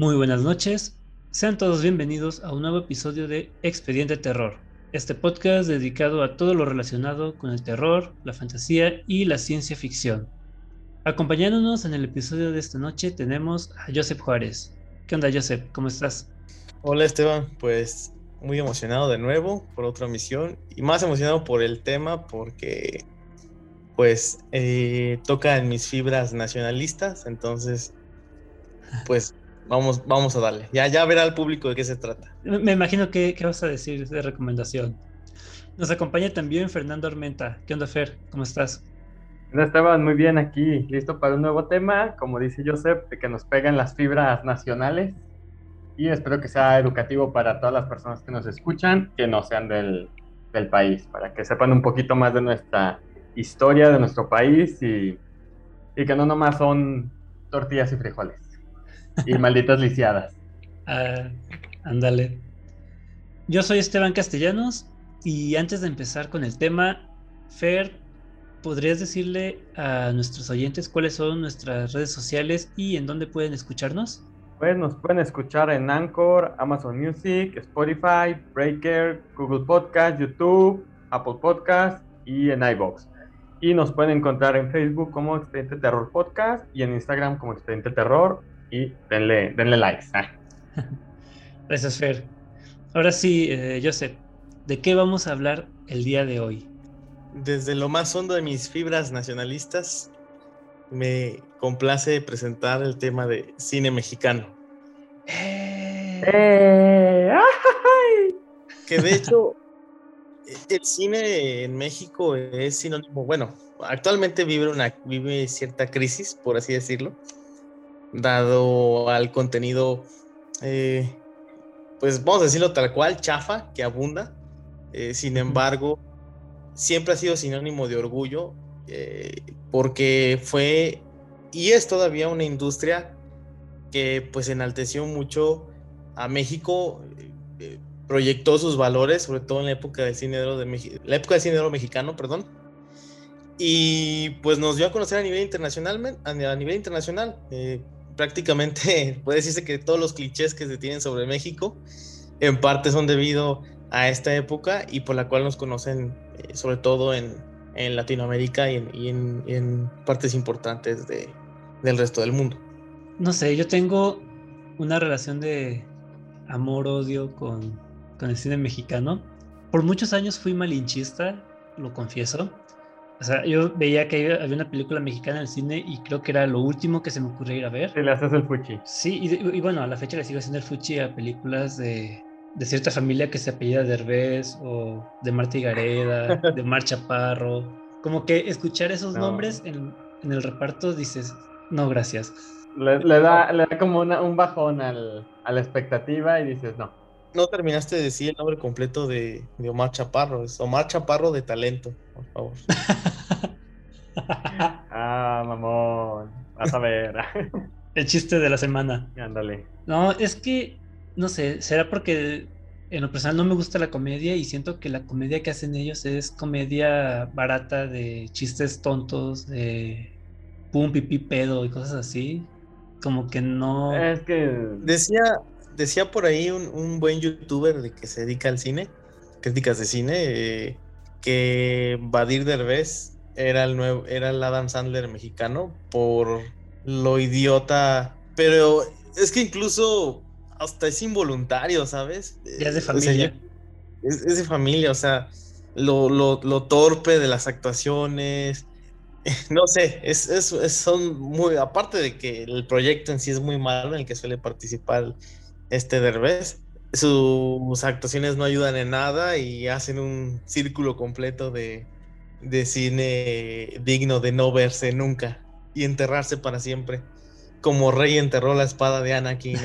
Muy buenas noches, sean todos bienvenidos a un nuevo episodio de Expediente Terror, este podcast dedicado a todo lo relacionado con el terror, la fantasía y la ciencia ficción. Acompañándonos en el episodio de esta noche tenemos a Joseph Juárez. ¿Qué onda Joseph? ¿Cómo estás? Hola Esteban, pues muy emocionado de nuevo por otra misión y más emocionado por el tema porque pues eh, toca en mis fibras nacionalistas, entonces pues vamos, vamos a darle. Ya, ya verá al público de qué se trata. Me imagino que, qué vas a decir de recomendación. Nos acompaña también Fernando Armenta. ¿Qué onda, Fer? ¿Cómo estás? Esteban, muy bien aquí, listo para un nuevo tema, como dice Joseph, de que nos pegan las fibras nacionales y espero que sea educativo para todas las personas que nos escuchan, que no sean del, del país, para que sepan un poquito más de nuestra historia, de nuestro país y, y que no nomás son tortillas y frijoles y malditas lisiadas. Ah, ándale. Yo soy Esteban Castellanos y antes de empezar con el tema, Fer, ¿podrías decirle a nuestros oyentes cuáles son nuestras redes sociales y en dónde pueden escucharnos? Pues nos pueden escuchar en Anchor, Amazon Music, Spotify, Breaker, Google Podcast, YouTube, Apple Podcast y en iBox. Y nos pueden encontrar en Facebook como Expediente Terror Podcast y en Instagram como Expediente Terror. Y denle, denle likes. Ah. Gracias, Fer. Ahora sí, eh, Joseph, ¿de qué vamos a hablar el día de hoy? Desde lo más hondo de mis fibras nacionalistas, me complace presentar el tema de cine mexicano. ¡Eh! Que de hecho, el cine en México es sinónimo, bueno, actualmente vive, una, vive cierta crisis, por así decirlo, dado al contenido, eh, pues vamos a decirlo tal cual, chafa, que abunda. Eh, sin embargo, siempre ha sido sinónimo de orgullo eh, porque fue y es todavía una industria que pues enalteció mucho a México, eh, proyectó sus valores, sobre todo en la época del cine de la época del cine mexicano, perdón, y pues nos dio a conocer a nivel internacional, a nivel internacional. Eh, prácticamente puede decirse que todos los clichés que se tienen sobre México en parte son debido a esta época y por la cual nos conocen sobre todo en, Latinoamérica y en, partes importantes de, del resto del mundo. No sé, yo tengo una relación de amor-odio con, con el cine mexicano. Por muchos años fui malinchista, lo confieso. O sea, yo veía que había una película mexicana en el cine y creo que era lo último que se me ocurría ir a ver. Y le haces el fuchi. Sí, y, y, bueno, a la fecha le sigo haciendo el fuchi a películas de, de cierta familia que se apellida Derbez o de Marta Gareda, de Mar Chaparro. Como que escuchar esos nombres en, el reparto dices, no, gracias. Le, da, le da como un bajón al, a la expectativa y dices, no. No terminaste de decir el nombre completo de, de Omar Chaparro, es Omar Chaparro de talento, por favor. ah, mamón, vas a ver. el chiste de la semana. Ándale. No, es que no sé, será porque en lo personal no me gusta la comedia y siento que la comedia que hacen ellos es comedia barata de chistes tontos, de pum, pipí, pedo y cosas así. Como que no. Es que. Decía, decía por ahí un, buen youtuber de que se dedica al cine, críticas de cine, eh, que Badir Derbez era el nuevo, era el Adam Sandler mexicano por lo idiota. Pero es que incluso hasta es involuntario, ¿sabes? Ya es de familia. es, de familia, o sea, lo, torpe de las actuaciones. No sé, es, son muy. Aparte de que el proyecto en sí es muy malo en el que suele participar este Derbez, sus actuaciones no ayudan en nada y hacen un círculo completo de, de cine digno de no verse nunca y enterrarse para siempre. Como Rey enterró la espada de Anakin en,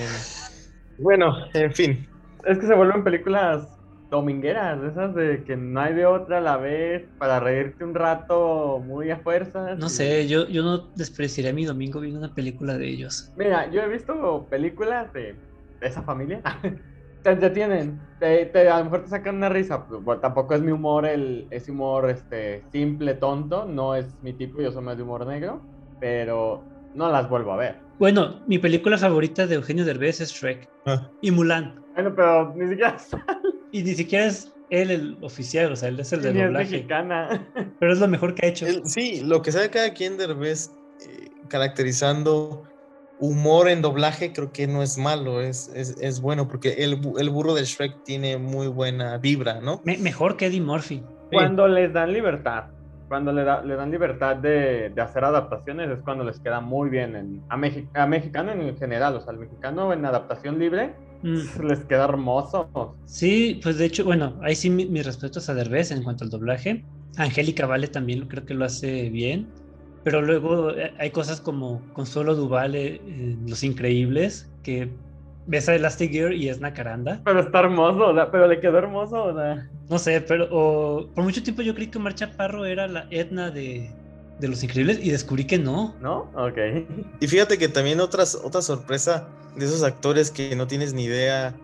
bueno, en fin. Es que se vuelven películas domingueras, esas de que no hay de otra a la vez para reírte un rato muy a fuerza. No sé, yo, yo no despreciaría mi domingo viendo una película de ellos. Mira, yo he visto películas de, esa familia. te entretienen, te, a lo mejor te sacan una risa. Pues, tampoco es mi humor, el, ese humor este, simple, tonto, no es mi tipo, yo soy más de humor negro, pero no las vuelvo a ver. Bueno, mi película favorita de Eugenio Derbez es Shrek Ah. y Mulan. Bueno, pero ni siquiera Y ni siquiera es él el oficial, o sea, él es el de es doblaje. mexicana. Pero es lo mejor que ha hecho. El- sí, lo que sabe cada quien de Derbez eh, caracterizando humor en doblaje creo que no es malo, es, es, es bueno porque el, el burro de Shrek tiene muy buena vibra, ¿no? Me- mejor que Eddie Murphy. Cuando les dan libertad, cuando le, da- le dan libertad de, de hacer adaptaciones es cuando les queda muy bien en, a, Mexi- a mexicano en general, o sea, al mexicano en adaptación libre Mm. les queda hermoso. Sí, pues de hecho, bueno, ahí sí mi- mis respetos a Derbez en cuanto al doblaje. Angélica Vale también creo que lo hace bien. Pero luego eh, hay cosas como Consuelo Duval eh, en Los Increíbles, que ves a Elastic Girl y es Nacaranda. Pero está hermoso, o sea, pero le quedó hermoso, o sea. No sé, pero o- por mucho tiempo yo creí que Omar Chaparro era la Edna de, de Los Increíbles y descubrí que no. ¿No? Ok. Y fíjate que también otras, otra sorpresa de esos actores que no tienes ni idea,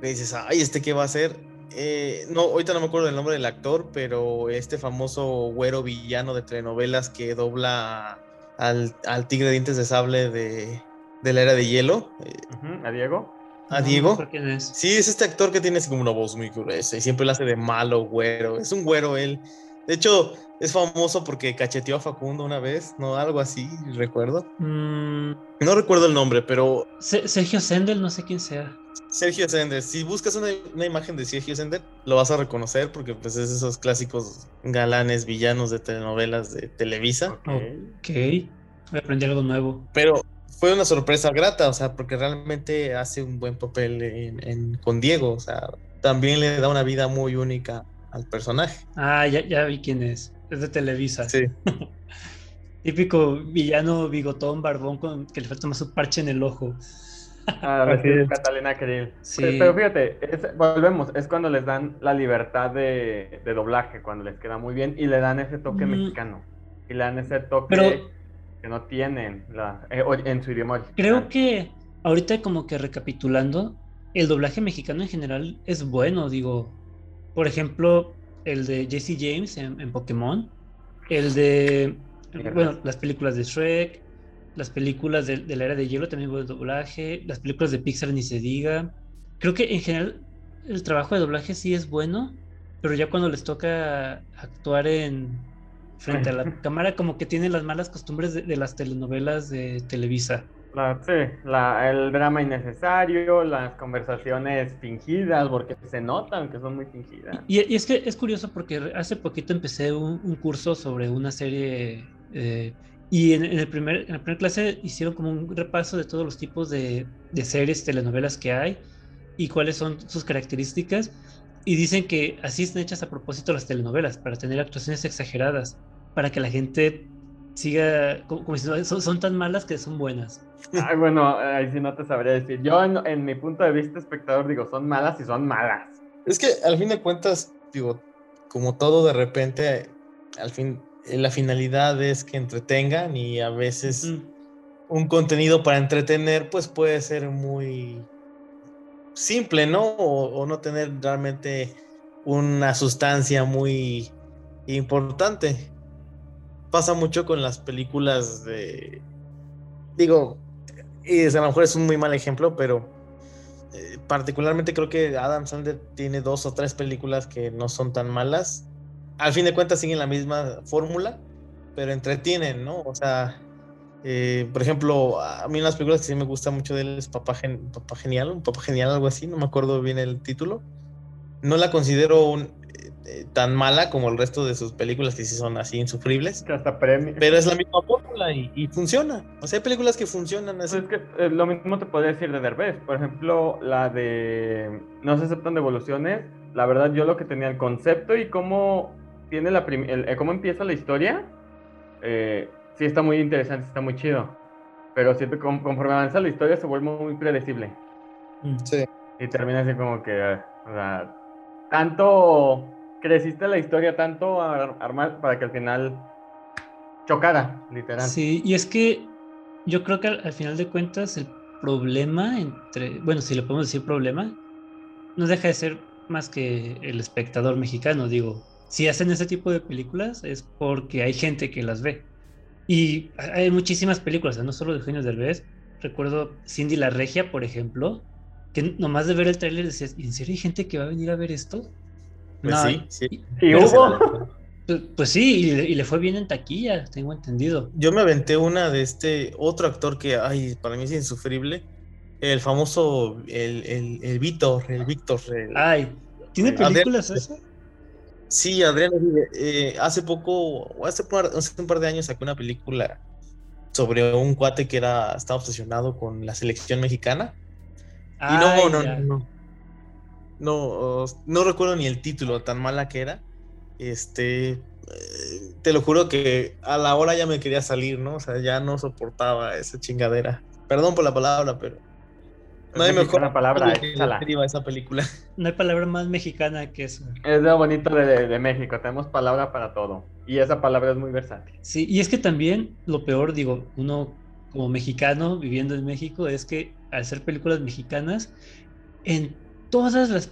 que dices, ay, ¿este qué va a hacer? Eh, no, ahorita no me acuerdo del nombre del actor, pero este famoso güero villano de telenovelas que dobla al, al tigre de dientes de sable de, de la era de hielo, eh, ¿A Diego? a No, Diego. no quién es. Sí, es este actor que tiene así como una voz muy gruesa y siempre lo hace de malo, güero. Es un güero él. De hecho, es famoso porque cacheteó a Facundo una vez, ¿no? Algo así, recuerdo. Mm, No recuerdo el nombre, pero Se- Sergio Sendel, no sé quién sea. Sergio Sender. Si buscas una, una imagen de Sergio Sender, lo vas a reconocer porque pues es esos clásicos galanes, villanos de telenovelas de Televisa. Ok. Voy a aprender algo nuevo. Pero fue una sorpresa grata, o sea, porque realmente hace un buen papel en- en- con Diego. O sea, también le da una vida muy única al personaje. Ah, ya, ya vi quién es. Es de Televisa. Sí. Típico villano bigotón, barbón, con que le falta más un parche en el ojo. Ah. Catalina Krill. Sí. Pero, pero fíjate, es- volvemos, es cuando les dan la libertad de, de doblaje, cuando les queda muy bien y le dan ese toque Mm. mexicano. Y le dan ese toque Pero- que no tienen la- eh, en su idioma original. Creo que ahorita como que recapitulando, el doblaje mexicano en general es bueno, digo. Por ejemplo, el de Jesse James en, en Pokémon, el de, bueno, las películas de Shrek, las películas de, de la era de hielo también buen doblaje, las películas de Pixar ni se diga. Creo que en general el trabajo de doblaje sí es bueno, pero ya cuando les toca actuar en frente a la cámara como que tienen las malas costumbres de, de las telenovelas de Televisa. La- sí, la- el drama innecesario, las conversaciones fingidas, porque se notan que son muy fingidas. Y, y es que es curioso porque hace poquito empecé un, un curso sobre una serie eh, y en, en el primer, en la primera clase hicieron como un repaso de todos los tipos de, de series, telenovelas que hay y cuáles son sus características. Y dicen que así están hechas a propósito las telenovelas, para tener actuaciones exageradas, para que la gente siga, como, como diciendo, son, son tan malas que son buenas. Ay, bueno, ahí sí no te sabría decir. Yo, en, en mi punto de vista, espectador, digo, son malas y son malas. Es que al fin de cuentas, digo, como todo de repente, al fin, la finalidad es que entretengan y a veces Mm. un contenido para entretener, pues puede ser muy simple, ¿no? O, o no tener realmente una sustancia muy importante. Pasa mucho con las películas de. Digo, y a lo mejor es un muy mal ejemplo, pero eh, particularmente creo que Adam Sandler tiene dos o tres películas que no son tan malas. Al fin de cuentas siguen la misma fórmula, pero entretienen, ¿no? O sea, eh, por ejemplo, a mí unas películas que sí me gusta mucho de él es Papá, Gen- Papá Genial, un Papá Genial, algo así, no me acuerdo bien el título. No la considero un, eh, eh, tan mala como el resto de sus películas que sí son así insufribles, Que hasta premio. pero es la misma fórmula y, y funciona. O sea, hay películas que funcionan así. Pues es que eh, lo mismo te podría decir de Derbez. Por ejemplo, la de No se aceptan devoluciones. La verdad, yo lo que tenía el concepto y cómo tiene la el- eh, cómo empieza la historia, eh, sí está muy interesante, está muy chido. Pero siento conforme avanza la historia se vuelve muy predecible. Mm. Sí. Y termina así como que, eh, o sea, tanto creciste la historia, tanto ar- armar para que al final chocara, literal. Sí, y es que yo creo que al, al final de cuentas el problema entre, bueno, si le podemos decir problema, no deja de ser más que el espectador mexicano, digo, si hacen ese tipo de películas es porque hay gente que las ve. Y hay muchísimas películas, no solo de Eugenio Derbez. Recuerdo Cindy la Regia, por ejemplo, que nomás de ver el tráiler decías, ¿en serio hay gente que va a venir a ver esto? Pues sí, sí. ¿Y hubo? Pues, pues, sí, y le, y le, fue bien en taquilla, tengo entendido. Yo me aventé una de este otro actor que, ay, para mí es insufrible. El famoso, el, el, el Víctor, el Víctor. Ay, ¿tiene películas ese? Sí, Adrián eh, hace poco, hace, hace un par de años sacó una película sobre un cuate que era, estaba obsesionado con la selección mexicana. y no, no, no, no, no, no recuerdo ni el título, tan mala que era. Este, eh, te lo juro que a la hora ya me quería salir, ¿no? O sea, ya no soportaba esa chingadera. Perdón por la palabra, pero no hay mejor palabra esa película. No hay palabra más mexicana que eso. Es lo bonito de, de, México, tenemos palabra para todo. Y esa palabra es muy versátil. Sí, y es que también lo peor, digo, uno como mexicano viviendo en México, es que al ser películas mexicanas, en todas las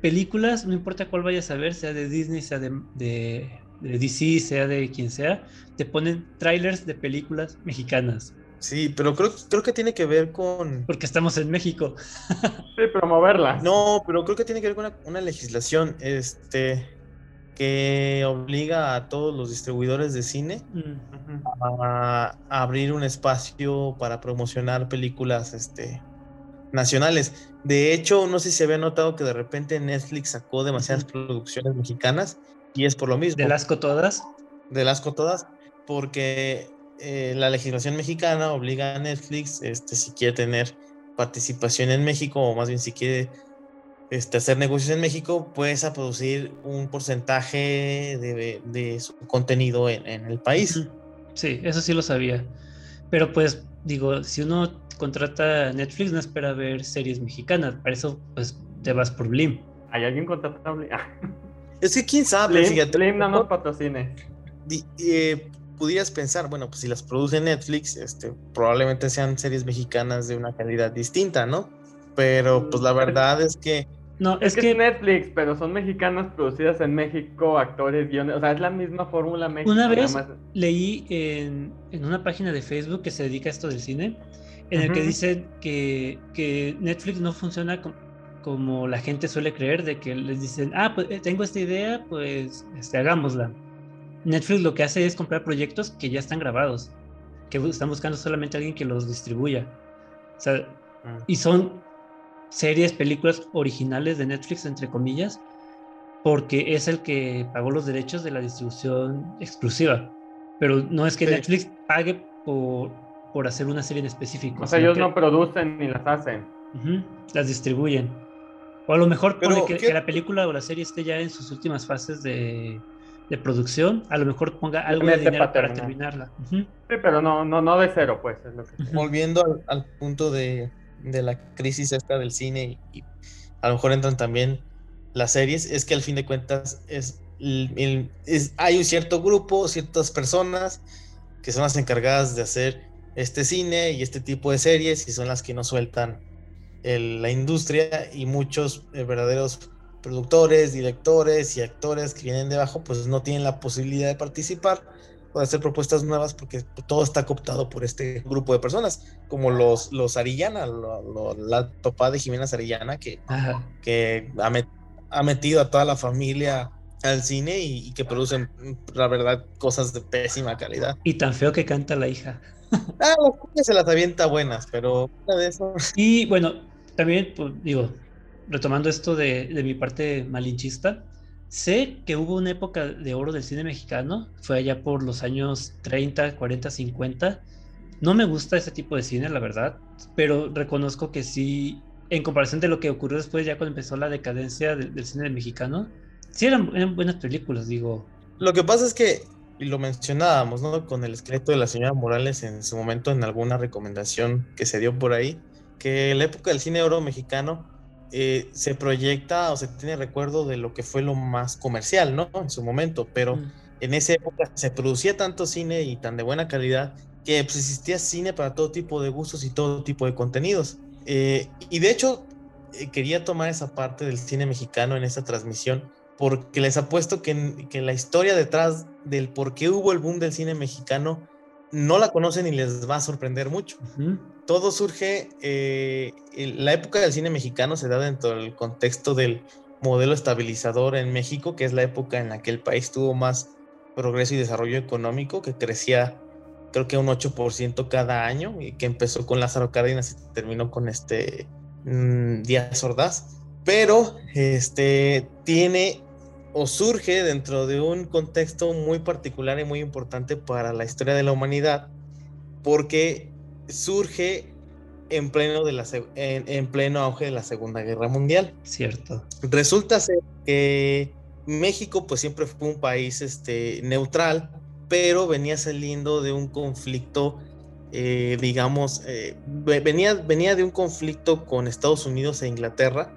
películas, no importa cuál vayas a ver, sea de Disney, sea de, de, de DC, sea de quien sea, te ponen trailers de películas mexicanas. Sí, pero creo, creo que tiene que ver con... Porque estamos en México. sí, promoverla. No, pero creo que tiene que ver con una, legislación este, que obliga a todos los distribuidores de cine mm, a, abrir un espacio para promocionar películas este, nacionales. De hecho, no sé si se había notado que de repente Netflix sacó demasiadas producciones mexicanas y es por lo mismo. ¿De asco todas? De asco todas, porque eh, la legislación mexicana obliga a Netflix, este, si quiere tener participación en México, o más bien si quiere este, hacer negocios en México, pues a producir un porcentaje de, su contenido en, el país. Sí, eso sí lo sabía. Pero pues digo, si uno contrata Netflix no espera ver series mexicanas, para eso pues te vas por Blim. ¿Hay alguien contratable? es que quién sabe, Blim, fíjate. Blim no nos patrocine. Eh, pudieras pensar, bueno, pues si las produce Netflix, este, probablemente sean series mexicanas de una calidad distinta, ¿no? Pero pues la mm, verdad es que... No, es, que, es Netflix, pero son mexicanas producidas en México, actores, guiones, o sea, es la misma fórmula mexicana. Una vez leí en, en, una página de Facebook que se dedica a esto del cine, en el que dicen que, que Netflix no funciona como la gente suele creer, de que les dicen, ah, pues eh, tengo esta idea, pues este, hagámosla Netflix lo que hace es comprar proyectos que ya están grabados, que están buscando solamente a alguien que los distribuya. O sea, ah. y son series, películas originales de Netflix, entre comillas, porque es el que pagó los derechos de la distribución exclusiva. Pero no es que Netflix pague por, por hacer una serie en específico. O sea, ellos no producen ni las hacen. las distribuyen. O a lo mejor pone que, la película o la serie esté ya en sus últimas fases de, de producción, a lo mejor ponga algo de dinero para, terminarla. Sí, pero no, no, no de cero, pues. Volviendo al, punto de, la crisis esta del cine y, a lo mejor entran también las series, es que al fin de cuentas es, hay un cierto grupo, ciertas personas que son las encargadas de hacer este cine y este tipo de series y son las que no sueltan la industria y muchos eh, verdaderos productores, directores y actores que vienen debajo, pues no tienen la posibilidad de participar o de hacer propuestas nuevas porque todo está cooptado por este grupo de personas, como los, los Arillana, la topada de Jimena Arillana, que, que ha, metido a toda la familia al cine y, que producen, la verdad, cosas de pésima calidad. Y tan feo que canta la hija. ah, las se las avienta buenas, pero de eso. Y bueno, también, pues, digo, retomando esto de, mi parte malinchista, sé que hubo una época de oro del cine mexicano, fue allá por los años 30, 40, 50. No me gusta ese tipo de cine, la verdad, pero reconozco que sí, en comparación de lo que ocurrió después, ya cuando empezó la decadencia del, cine mexicano, sí eran, buenas películas, digo. Lo que pasa es que, y lo mencionábamos, ¿no? Con el esqueleto de la señora Morales en su momento en alguna recomendación que se dio por ahí, que la época del cine oro mexicano eh, se proyecta o se tiene recuerdo de lo que fue lo más comercial, ¿no? En su momento, pero mm. en esa época se producía tanto cine y tan de buena calidad que pues, existía cine para todo tipo de gustos y todo tipo de contenidos. Eh, y de hecho, eh, quería tomar esa parte del cine mexicano en esta transmisión porque les apuesto que, que la historia detrás del por qué hubo el boom del cine mexicano no la conocen y les va a sorprender mucho. Todo surge, eh, la época del cine mexicano se da dentro del contexto del modelo estabilizador en México, que es la época en la que el país tuvo más progreso y desarrollo económico, que crecía creo que un 8% cada año, y que empezó con Lázaro Cárdenas y terminó con este mm, Díaz Ordaz. Pero este, tiene o surge dentro de un contexto muy particular y muy importante para la historia de la humanidad, porque surge en pleno, de la, en, pleno auge de la Segunda Guerra Mundial. Cierto. Resulta ser que México pues siempre fue un país este, neutral, pero venía saliendo de un conflicto, eh, digamos, eh, venía, venía de un conflicto con Estados Unidos e Inglaterra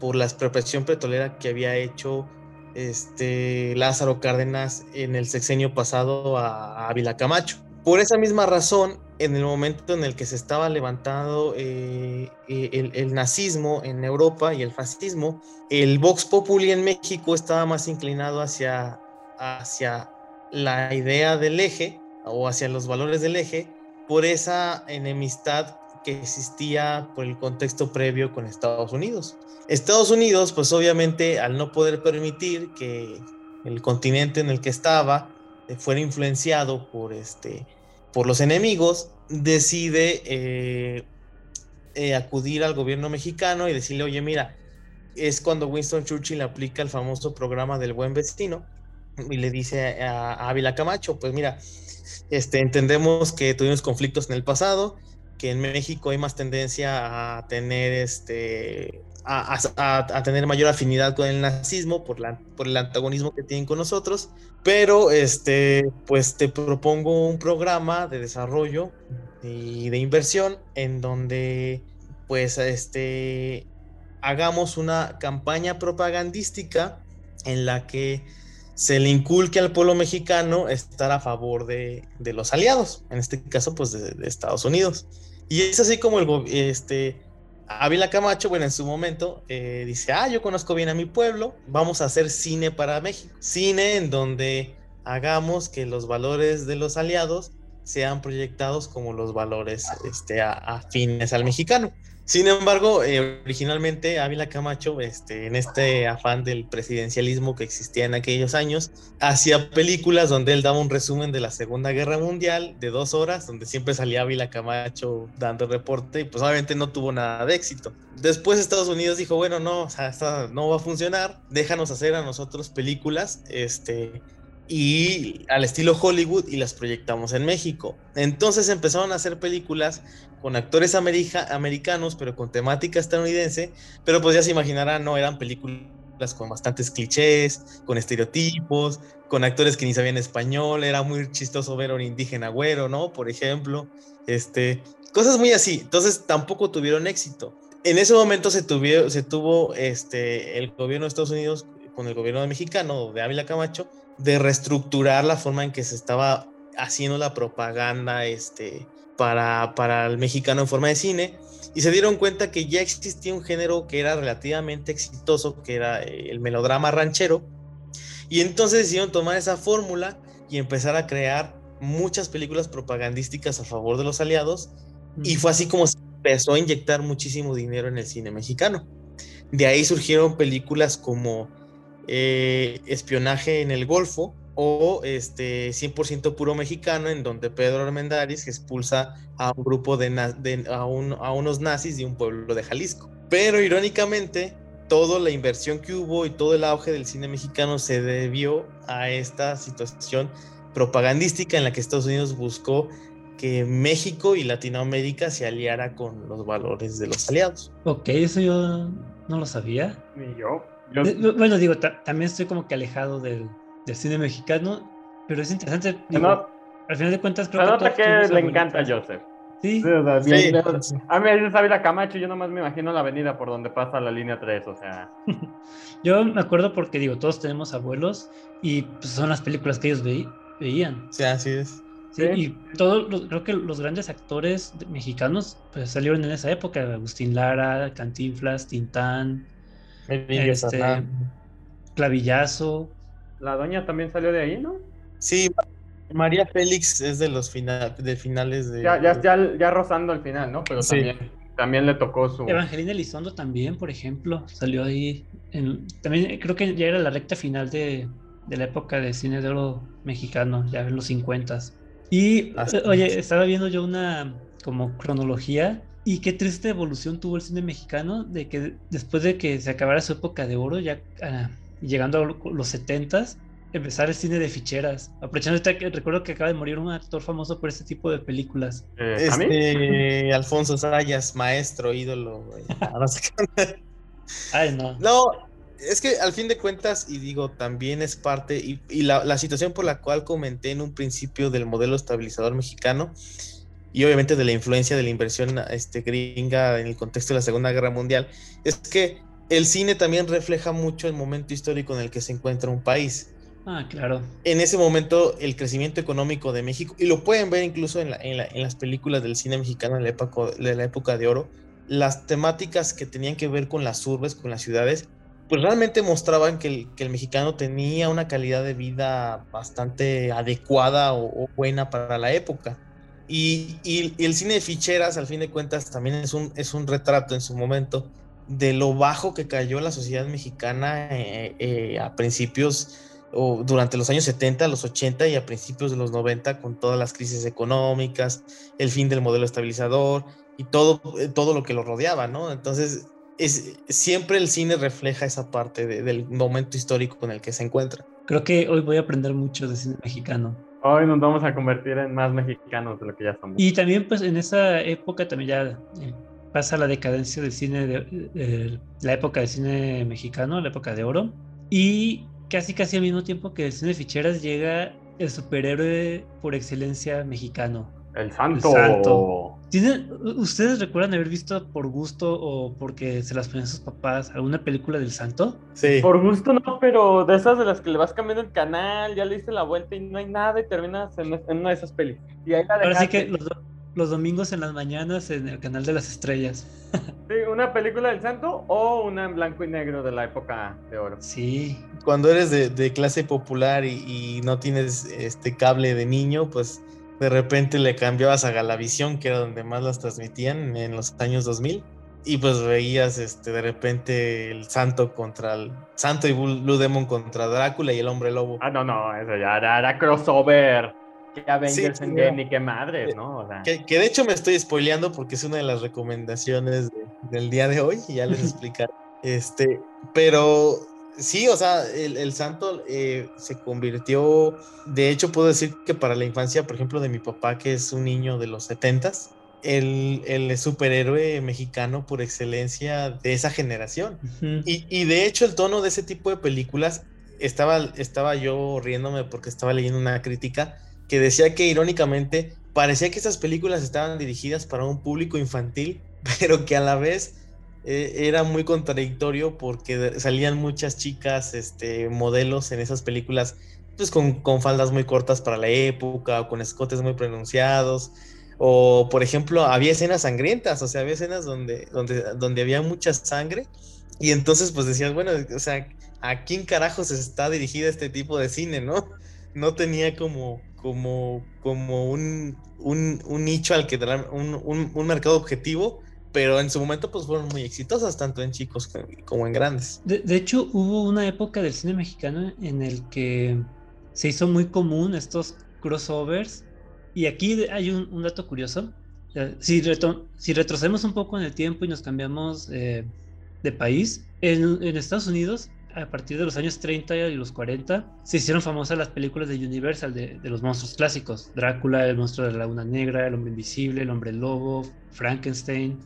por la expropiación petrolera que había hecho este, Lázaro Cárdenas en el sexenio pasado a Ávila Camacho. Por esa misma razón, en el momento en el que se estaba levantando eh, eh, el, nazismo en Europa y el fascismo, el Vox Populi en México estaba más inclinado hacia, hacia la idea del eje o hacia los valores del eje por esa enemistad que existía por el contexto previo con Estados Unidos. Estados Unidos, pues obviamente al no poder permitir que el continente en el que estaba eh, fuera influenciado por, este, por los enemigos, decide eh, eh, acudir al gobierno mexicano y decirle, oye, mira, es cuando Winston Churchill aplica el famoso programa del buen vecino y le dice a, Ávila Camacho, pues mira, este, entendemos que tuvimos conflictos en el pasado, que en México hay más tendencia a tener este a, tener mayor afinidad con el nazismo por, la, por el antagonismo que tienen con nosotros, pero este, pues te propongo un programa de desarrollo y de inversión en donde pues este, hagamos una campaña propagandística en la que se le inculque al pueblo mexicano estar a favor de, los aliados, en este caso pues de, de, Estados Unidos. Y es así como el, este, Ávila Camacho, bueno, en su momento eh, dice, ah, yo conozco bien a mi pueblo, vamos a hacer cine para México. Cine en donde hagamos que los valores de los aliados sean proyectados como los valores este, afines al mexicano. Sin embargo, eh, originalmente Ávila Camacho, este, en este afán del presidencialismo que existía en aquellos años, hacía películas donde él daba un resumen de la Segunda Guerra Mundial de dos horas, donde siempre salía Ávila Camacho dando reporte y pues obviamente no tuvo nada de éxito. Después Estados Unidos dijo, bueno, no, no va a funcionar, déjanos hacer a nosotros películas, este, y al estilo Hollywood y las proyectamos en México. Entonces empezaron a hacer películas con actores americanos, pero con temática estadounidense, pero pues ya se imaginarán, no, eran películas con bastantes clichés, con estereotipos, con actores que ni sabían español, era muy chistoso ver a un indígena güero, ¿no? Por ejemplo, este, cosas muy así, entonces tampoco tuvieron éxito. En ese momento se, tuvo, se tuvo este, el gobierno de Estados Unidos con el gobierno mexicano de Ávila Camacho de reestructurar la forma en que se estaba haciendo la propaganda este, para, para el mexicano en forma de cine y se dieron cuenta que ya existía un género que era relativamente exitoso, que era eh, el melodrama ranchero, y entonces decidieron tomar esa fórmula y empezar a crear muchas películas propagandísticas a favor de los aliados, y fue así como se empezó a inyectar muchísimo dinero en el cine mexicano. De ahí surgieron películas como eh, espionaje en el Golfo o este 100% puro mexicano en donde Pedro Armendáriz expulsa a un grupo de, a, unos nazis de un pueblo de Jalisco. Pero irónicamente, toda la inversión que hubo y todo el auge del cine mexicano se debió a esta situación propagandística en la que Estados Unidos buscó que México y Latinoamérica se aliara con los valores de los aliados. Ok, eso yo no lo sabía. Ni yo. Bueno, digo, también estoy como que alejado del, cine mexicano, pero es interesante. al final de cuentas, creo que. que le encanta a Joseph. Sí. A mí me dice Camacho, yo nomás me imagino la avenida por donde pasa la línea 3, o sea. yo me acuerdo porque digo, todos tenemos abuelos y pues, son las películas que ellos veían. Sí, así es. Sí, y todos, creo que los grandes actores mexicanos pues salieron en esa época, Agustín Lara, Cantinflas, Tintán, este, clavillazo. La doña también salió de ahí, ¿no? Sí, María Félix es de los final, de finales de. Ya, ya, ya, ya rozando el final, ¿no? Pero también, también le tocó su. Evangelina Elizondo también, por ejemplo, salió ahí. En, también creo que ya era la recta final de, de la época de cine de oro mexicano, ya en los 50. Y, oye, estaba viendo yo una como cronología y qué triste evolución tuvo el cine mexicano de que después de que se acabara su época de oro, ya ah, llegando a los 70 empezar el cine de ficheras. Aprovechando que recuerdo que acaba de morir un actor famoso por este tipo de películas. Eh, este, Alfonso Sayas, maestro, ídolo. Ay, no. No, es que al fin de cuentas, y digo, también es parte, y, la, la, situación por la cual comenté en un principio del modelo estabilizador mexicano, y obviamente de la influencia de la inversión este, gringa en el contexto de la Segunda Guerra Mundial, es que el cine también refleja mucho el momento histórico en el que se encuentra un país. Ah, claro. En ese momento, el crecimiento económico de México, y lo pueden ver incluso en, en, las películas del cine mexicano de la, época, de la época de oro, las temáticas que tenían que ver con las urbes, con las ciudades, pues realmente mostraban que el, que el mexicano tenía una calidad de vida bastante adecuada o, buena para la época. Y, y, el cine de ficheras, al fin de cuentas, también es un, es un retrato en su momento de lo bajo que cayó la sociedad mexicana eh, eh, a principios o durante los años 70, los 80 y a principios de los 90 con todas las crisis económicas, el fin del modelo estabilizador y todo, eh, todo lo que lo rodeaba, ¿no? Entonces, es, siempre el cine refleja esa parte del momento histórico en el que se encuentra. Creo que hoy voy a aprender mucho de cine mexicano. Hoy nos vamos a convertir en más mexicanos de lo que ya somos. Y también pues en esa época también ya eh, pasa la decadencia del cine, de, la época del cine mexicano, la época de oro. Y casi casi al mismo tiempo que el cine de ficheras llega el superhéroe por excelencia mexicano. El santo. ¿Ustedes recuerdan haber visto por gusto o porque se las ponían sus papás alguna película del santo? Sí. Por gusto no, pero de esas de las que le vas cambiando el canal, ya le diste la vuelta y no hay nada y terminas en, una de esas pelis. Y ahí Ahora sí que los, los domingos en las mañanas en el canal de las estrellas. Sí, una película del santo o una en blanco y negro de la época de oro. Sí. Cuando eres de, clase popular y, no tienes este cable de niño, pues de repente le cambiabas a Galavisión, que era donde más las transmitían en los años 2000. Y pues veías este, de repente el santo contra el santo y Blue Demon contra Drácula y el hombre lobo. Ah, no, no, eso ya era crossover que Avengers en Endgame, ni qué madres, ¿no? que, de hecho me estoy spoileando porque es una de las recomendaciones del día de hoy, y ya les explicaré. este, pero sí, o sea, el, santo eh, se convirtió, de hecho puedo decir que para la infancia, por ejemplo, de mi papá, que es un niño de los setentas, el, el superhéroe mexicano por excelencia de esa generación. y, y, de hecho el tono de ese tipo de películas, estaba, estaba yo riéndome porque estaba leyendo una crítica que decía que irónicamente parecía que estas películas estaban dirigidas para un público infantil, pero que a la vez eh, era muy contradictorio porque salían muchas chicas, este, modelos en esas películas, pues con, con faldas muy cortas para la época, o con escotes muy pronunciados, o por ejemplo, había escenas sangrientas, o sea, había escenas donde, donde, donde había mucha sangre, y entonces pues decías, bueno, o sea, ¿a quién carajos está dirigida este tipo de cine, no? No tenía como, como, como un, un, nicho al que un, un, mercado objetivo, pero en su momento pues fueron muy exitosas, tanto en chicos como en grandes. De, hecho, hubo una época del cine mexicano en el que se hizo muy común estos crossovers, y aquí hay un, dato curioso. Si, si retrocedemos un poco en el tiempo y nos cambiamos eh, de país, en, en Estados Unidos a partir de los años 30 y los 40 se hicieron famosas las películas de Universal de, los monstruos clásicos. Drácula, el monstruo de la laguna negra, el hombre invisible, el hombre lobo, Frankenstein.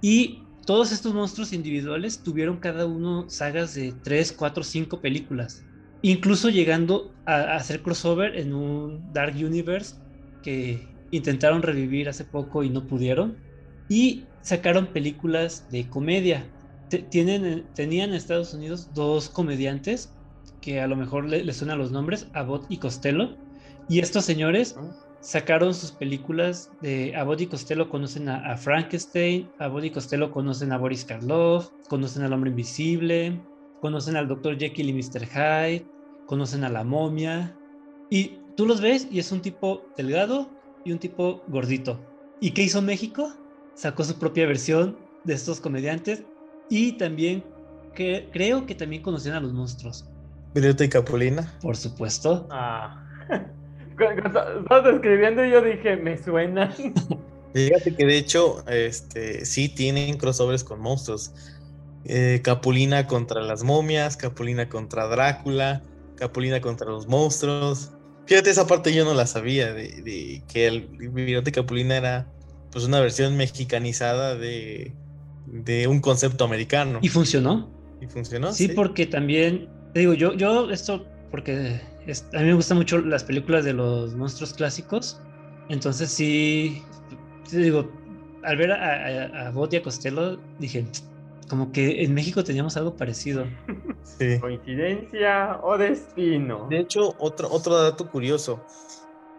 Y todos estos monstruos individuales tuvieron cada uno sagas de 3, 4, 5 películas. Incluso llegando a, hacer crossover en un Dark Universe que intentaron revivir hace poco y no pudieron. Y sacaron películas de comedia tienen, eh, tenían en Estados Unidos dos comediantes que a lo mejor les le suenan los nombres, Abbott y Costello. Y estos señores ah. sacaron sus películas de Abbott y Costello conocen a, Frankenstein, Abbott y Costello conocen a Boris Karloff, conocen al hombre invisible, conocen al Dr. Jekyll y Mr. Hyde, conocen a la momia. Y tú los ves y es un tipo delgado y un tipo gordito. ¿Y qué hizo México? Sacó su propia versión de estos comediantes y también que creo que también conocían a los monstruos. Viruta y Capulina. Por supuesto. Ah. Estás escribiendo y yo dije, me suena. Fíjate que de hecho, este, sí tienen crossovers con monstruos. Eh, Capulina contra las momias, Capulina contra Drácula, Capulina contra los monstruos. Fíjate, esa parte yo no la sabía, de, que el Virote Capulina era pues una versión mexicanizada de, de un concepto americano. ¿Y funcionó? ¿Y funcionó? Sí, porque también, te digo, yo, yo esto, porque a mí me gustan mucho las películas de los monstruos clásicos, entonces sí, te digo, al ver a, a, a Costello, dije, como que en México teníamos algo parecido. Sí. ¿Coincidencia o destino? De hecho, otro, otro dato curioso.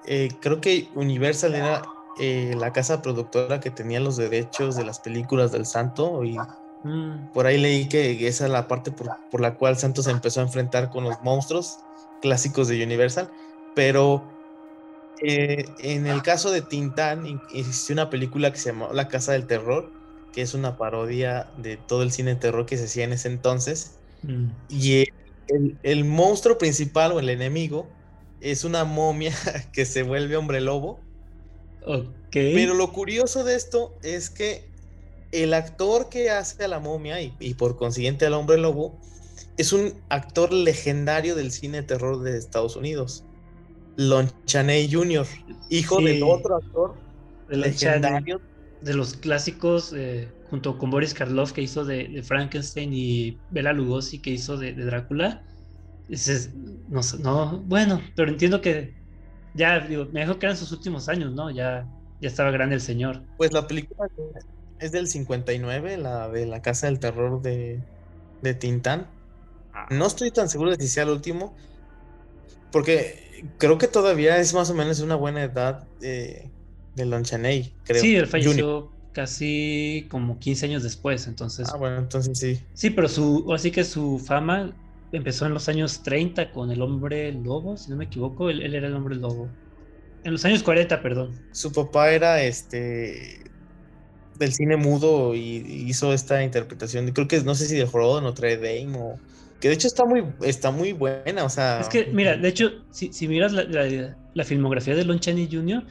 Eh, creo que Universal era eh, la casa productora que tenía los derechos de las películas del Santo y mm. por ahí leí que esa es la parte por, por, la cual Santos se empezó a enfrentar con los monstruos clásicos de Universal, pero eh, en el caso de Tintán existió una película que se llamó La Casa del Terror, que es una parodia de todo el cine de terror que se hacía en ese entonces. Mm. Y el, monstruo principal o el enemigo es una momia que se vuelve hombre lobo. Pero lo curioso de esto es que el actor que hace a la momia y, y por consiguiente al hombre lobo es un actor legendario del cine de terror de Estados Unidos. Lon Chaney Jr., hijo de otro actor legendario. De los clásicos, eh, junto con Boris Karloff, que hizo de, Frankenstein, y Bela Lugosi, que hizo de, Drácula. no, no, bueno, pero entiendo que ya, digo, me dijo que eran sus últimos años, ¿no? Ya, ya estaba grande el señor. Pues la película es del 59, la de La Casa del Terror de, de Tintán. Ah. No estoy tan seguro de si sea el último, porque creo que todavía es más o menos una buena edad de, de Lon Chaney, creo. Sí, él falleció casi como 15 años después, entonces. Ah, bueno, entonces sí. Sí, pero su, así que su fama empezó en los años 30 con el hombre lobo, si no me equivoco, él, era el hombre lobo. En los años 40, perdón. Su papá era este del cine mudo y hizo esta interpretación, creo que no sé si de Jorobado Notre Dame o que de hecho está muy, está muy buena, o sea. Es que, mira, de hecho, si, si miras la, la, filmografía de Lon Chaney Jr.,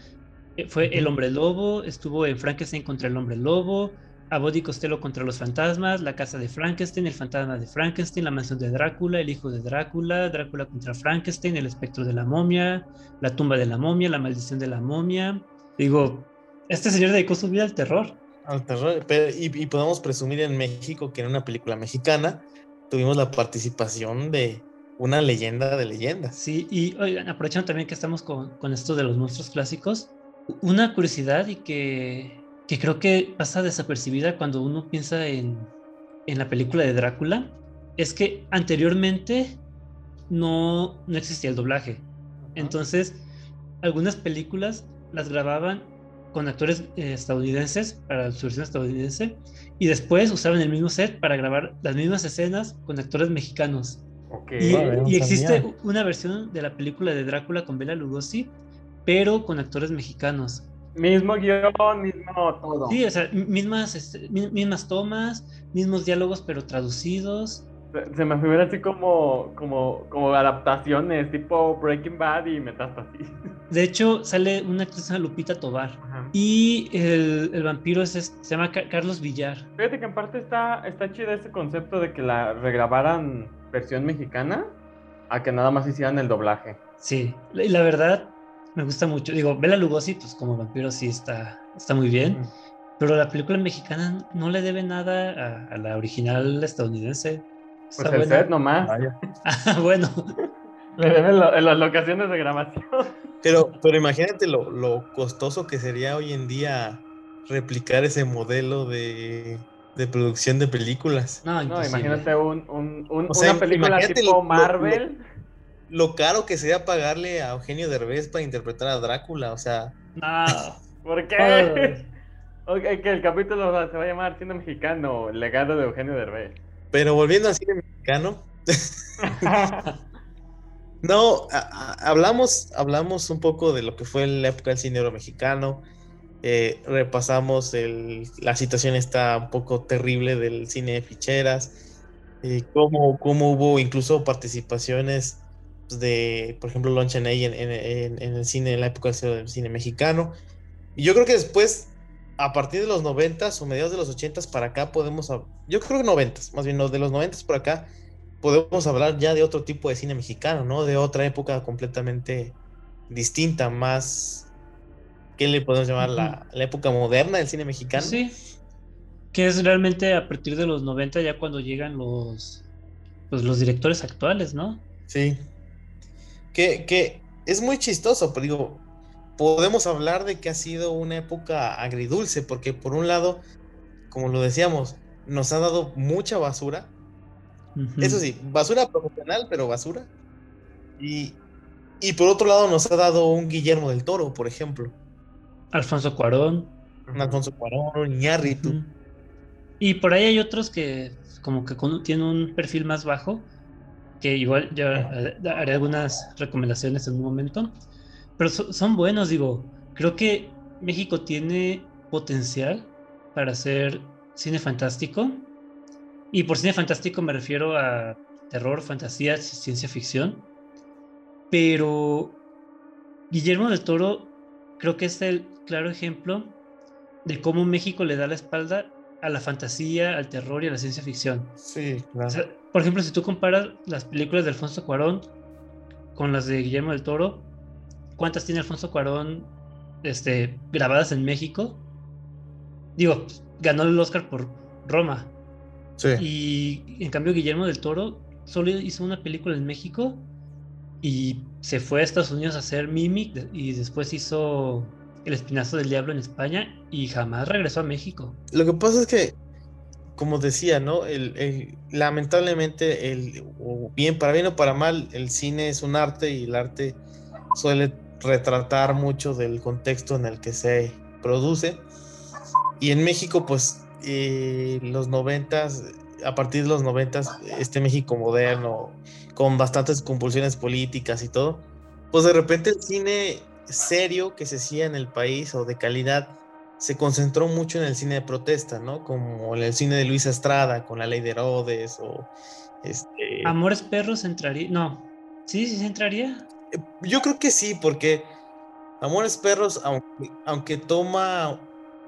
eh, fue El Hombre Lobo, estuvo en Frankenstein contra el Hombre Lobo, a Body Costello contra los fantasmas, La Casa de Frankenstein, El Fantasma de Frankenstein, La Mansión de Drácula, El Hijo de Drácula, Drácula contra Frankenstein, El Espectro de la Momia, La Tumba de la Momia, La Maldición de la Momia. Digo, este señor dedicó su vida al terror. Al terror, y, y podemos presumir en México que en una película mexicana tuvimos la participación de una leyenda de leyendas. Sí, y oigan, aprovechando también que estamos con, con esto de los monstruos clásicos, una curiosidad y que, que, creo que pasa desapercibida cuando uno piensa en, en la película de Drácula es que anteriormente no, no existía el doblaje. Entonces, algunas películas las grababan con actores eh, estadounidenses para su versión estadounidense y después usaban el mismo set para grabar las mismas escenas con actores mexicanos. Y, y existe una versión de la película de Drácula con Bela Lugosi, pero con actores mexicanos. Mismo guion, mismo todo. Sí, o sea, mismas, este, mismas tomas, mismos diálogos, pero traducidos. Se me figura así como, como, como adaptaciones, tipo Breaking Bad y Metástasis. De hecho, sale una actriz Lupita Tobar. Y el, el vampiro es, se llama Carlos Villar. Fíjate que en parte está, está chido ese concepto de que la regrabaran versión mexicana a que nada más hicieran el doblaje. Sí, y la verdad me gusta mucho. Digo, Bela Lugosi, pues como vampiro sí está, está muy bien. Pero la película mexicana no le debe nada a la original estadounidense. Pues el set nomás. Ah, bueno. Le deben en las locaciones de grabación. Pero, pero imagínate lo, lo, costoso que sería hoy en día replicar ese modelo de, de producción de películas. No, imagínate un, un, una película tipo Marvel. Lo, caro que sería pagarle a Eugenio Derbez para interpretar a Drácula, o sea. No. ¿Por qué? okay, que el capítulo se va a llamar Cine Mexicano, legado de Eugenio Derbez. Pero volviendo al cine mexicano. No, hablamos, hablamos un poco de lo que fue la época del cine mexicano. Eh, repasamos el, la situación está un poco terrible del cine de ficheras. Eh, cómo, cómo, hubo incluso participaciones de, por ejemplo, Lon Chaney en, en, en, el cine, en la época del cine mexicano. Y yo creo que después, a partir de los 90 o mediados de los 80 para acá, podemos, yo creo que 90 más bien, de los 90 por acá, podemos hablar ya de otro tipo de cine mexicano, ¿no? De otra época completamente distinta, más, ¿qué le podemos llamar? la, la, época moderna del cine mexicano. Sí, que es realmente a partir de los 90 ya cuando llegan los, pues, los directores actuales, ¿no? Sí. Que, que es muy chistoso, pero digo, podemos hablar de que ha sido una época agridulce, porque por un lado, como lo decíamos, nos ha dado mucha basura, eso sí, basura profesional, pero basura. Y, y por otro lado nos ha dado un Guillermo del Toro, por ejemplo. Alfonso Cuarón. Alfonso Cuarón, Iñárritu. Y por ahí hay otros que como que tienen un perfil más bajo, que igual ya haré algunas recomendaciones en un momento, pero son buenos, digo, creo que México tiene potencial para hacer cine fantástico y por cine fantástico me refiero a terror, fantasía, ciencia ficción. Pero Guillermo del Toro creo que es el claro ejemplo de cómo México le da la espalda a la fantasía, al terror y a la ciencia ficción. Sí, claro. Por ejemplo, si tú comparas las películas de Alfonso Cuarón con las de Guillermo del Toro, ¿cuántas tiene Alfonso Cuarón este, grabadas en México? Digo, ganó el Oscar por Roma, y en cambio Guillermo del Toro solo hizo una película en México y se fue a Estados Unidos a hacer Mimic y después hizo El Espinazo del Diablo en España y jamás regresó a México. Lo que pasa es que, como decía, ¿no? Lamentablemente, el, bien para bien o para mal, el cine es un arte y el arte suele retratar mucho del contexto en el que se produce. Y en México, pues eh, los noventas, a partir de los noventas, este México moderno, con bastantes compulsiones políticas y todo, pues de repente el cine serio que se hacía en el país o de calidad se concentró mucho en el cine de protesta, ¿no? Como en el cine de Luis Estrada, con la ley de Herodes o este... Amores Perros entraría, no, sí, sí entraría. Eh, yo creo que sí, porque Amores Perros, aunque, aunque toma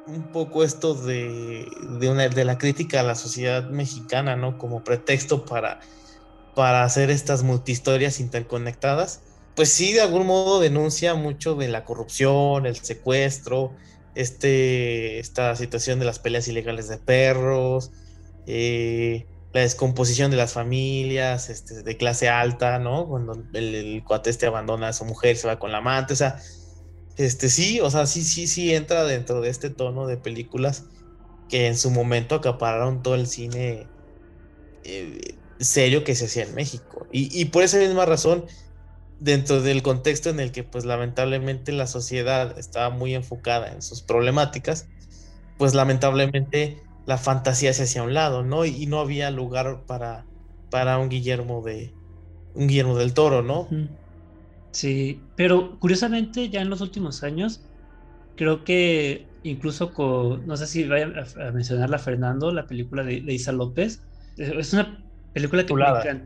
un poco esto de, una, de la crítica a la sociedad mexicana, ¿no? Como pretexto para, para hacer estas multihistorias interconectadas, pues sí, de algún modo denuncia mucho de la corrupción, el secuestro, este, esta situación de las peleas ilegales de perros, eh, la descomposición de las familias este, de clase alta, ¿no? Cuando el, el cuate este abandona a su mujer, se va con la amante, o sea, este sí, o sea, sí, sí, sí entra dentro de este tono de películas que en su momento acapararon todo el cine eh, serio que se hacía en México. Y, por esa misma razón, dentro del contexto en el que pues lamentablemente la sociedad estaba muy enfocada en sus problemáticas, pues lamentablemente la fantasía se hacía a un lado, ¿no? Y, no había lugar para, para un Guillermo de un Guillermo del Toro, ¿no? Sí, pero curiosamente ya en los últimos años, creo que incluso con, no sé si vaya a, mencionarla Fernando, la película de, Isa López, es una película que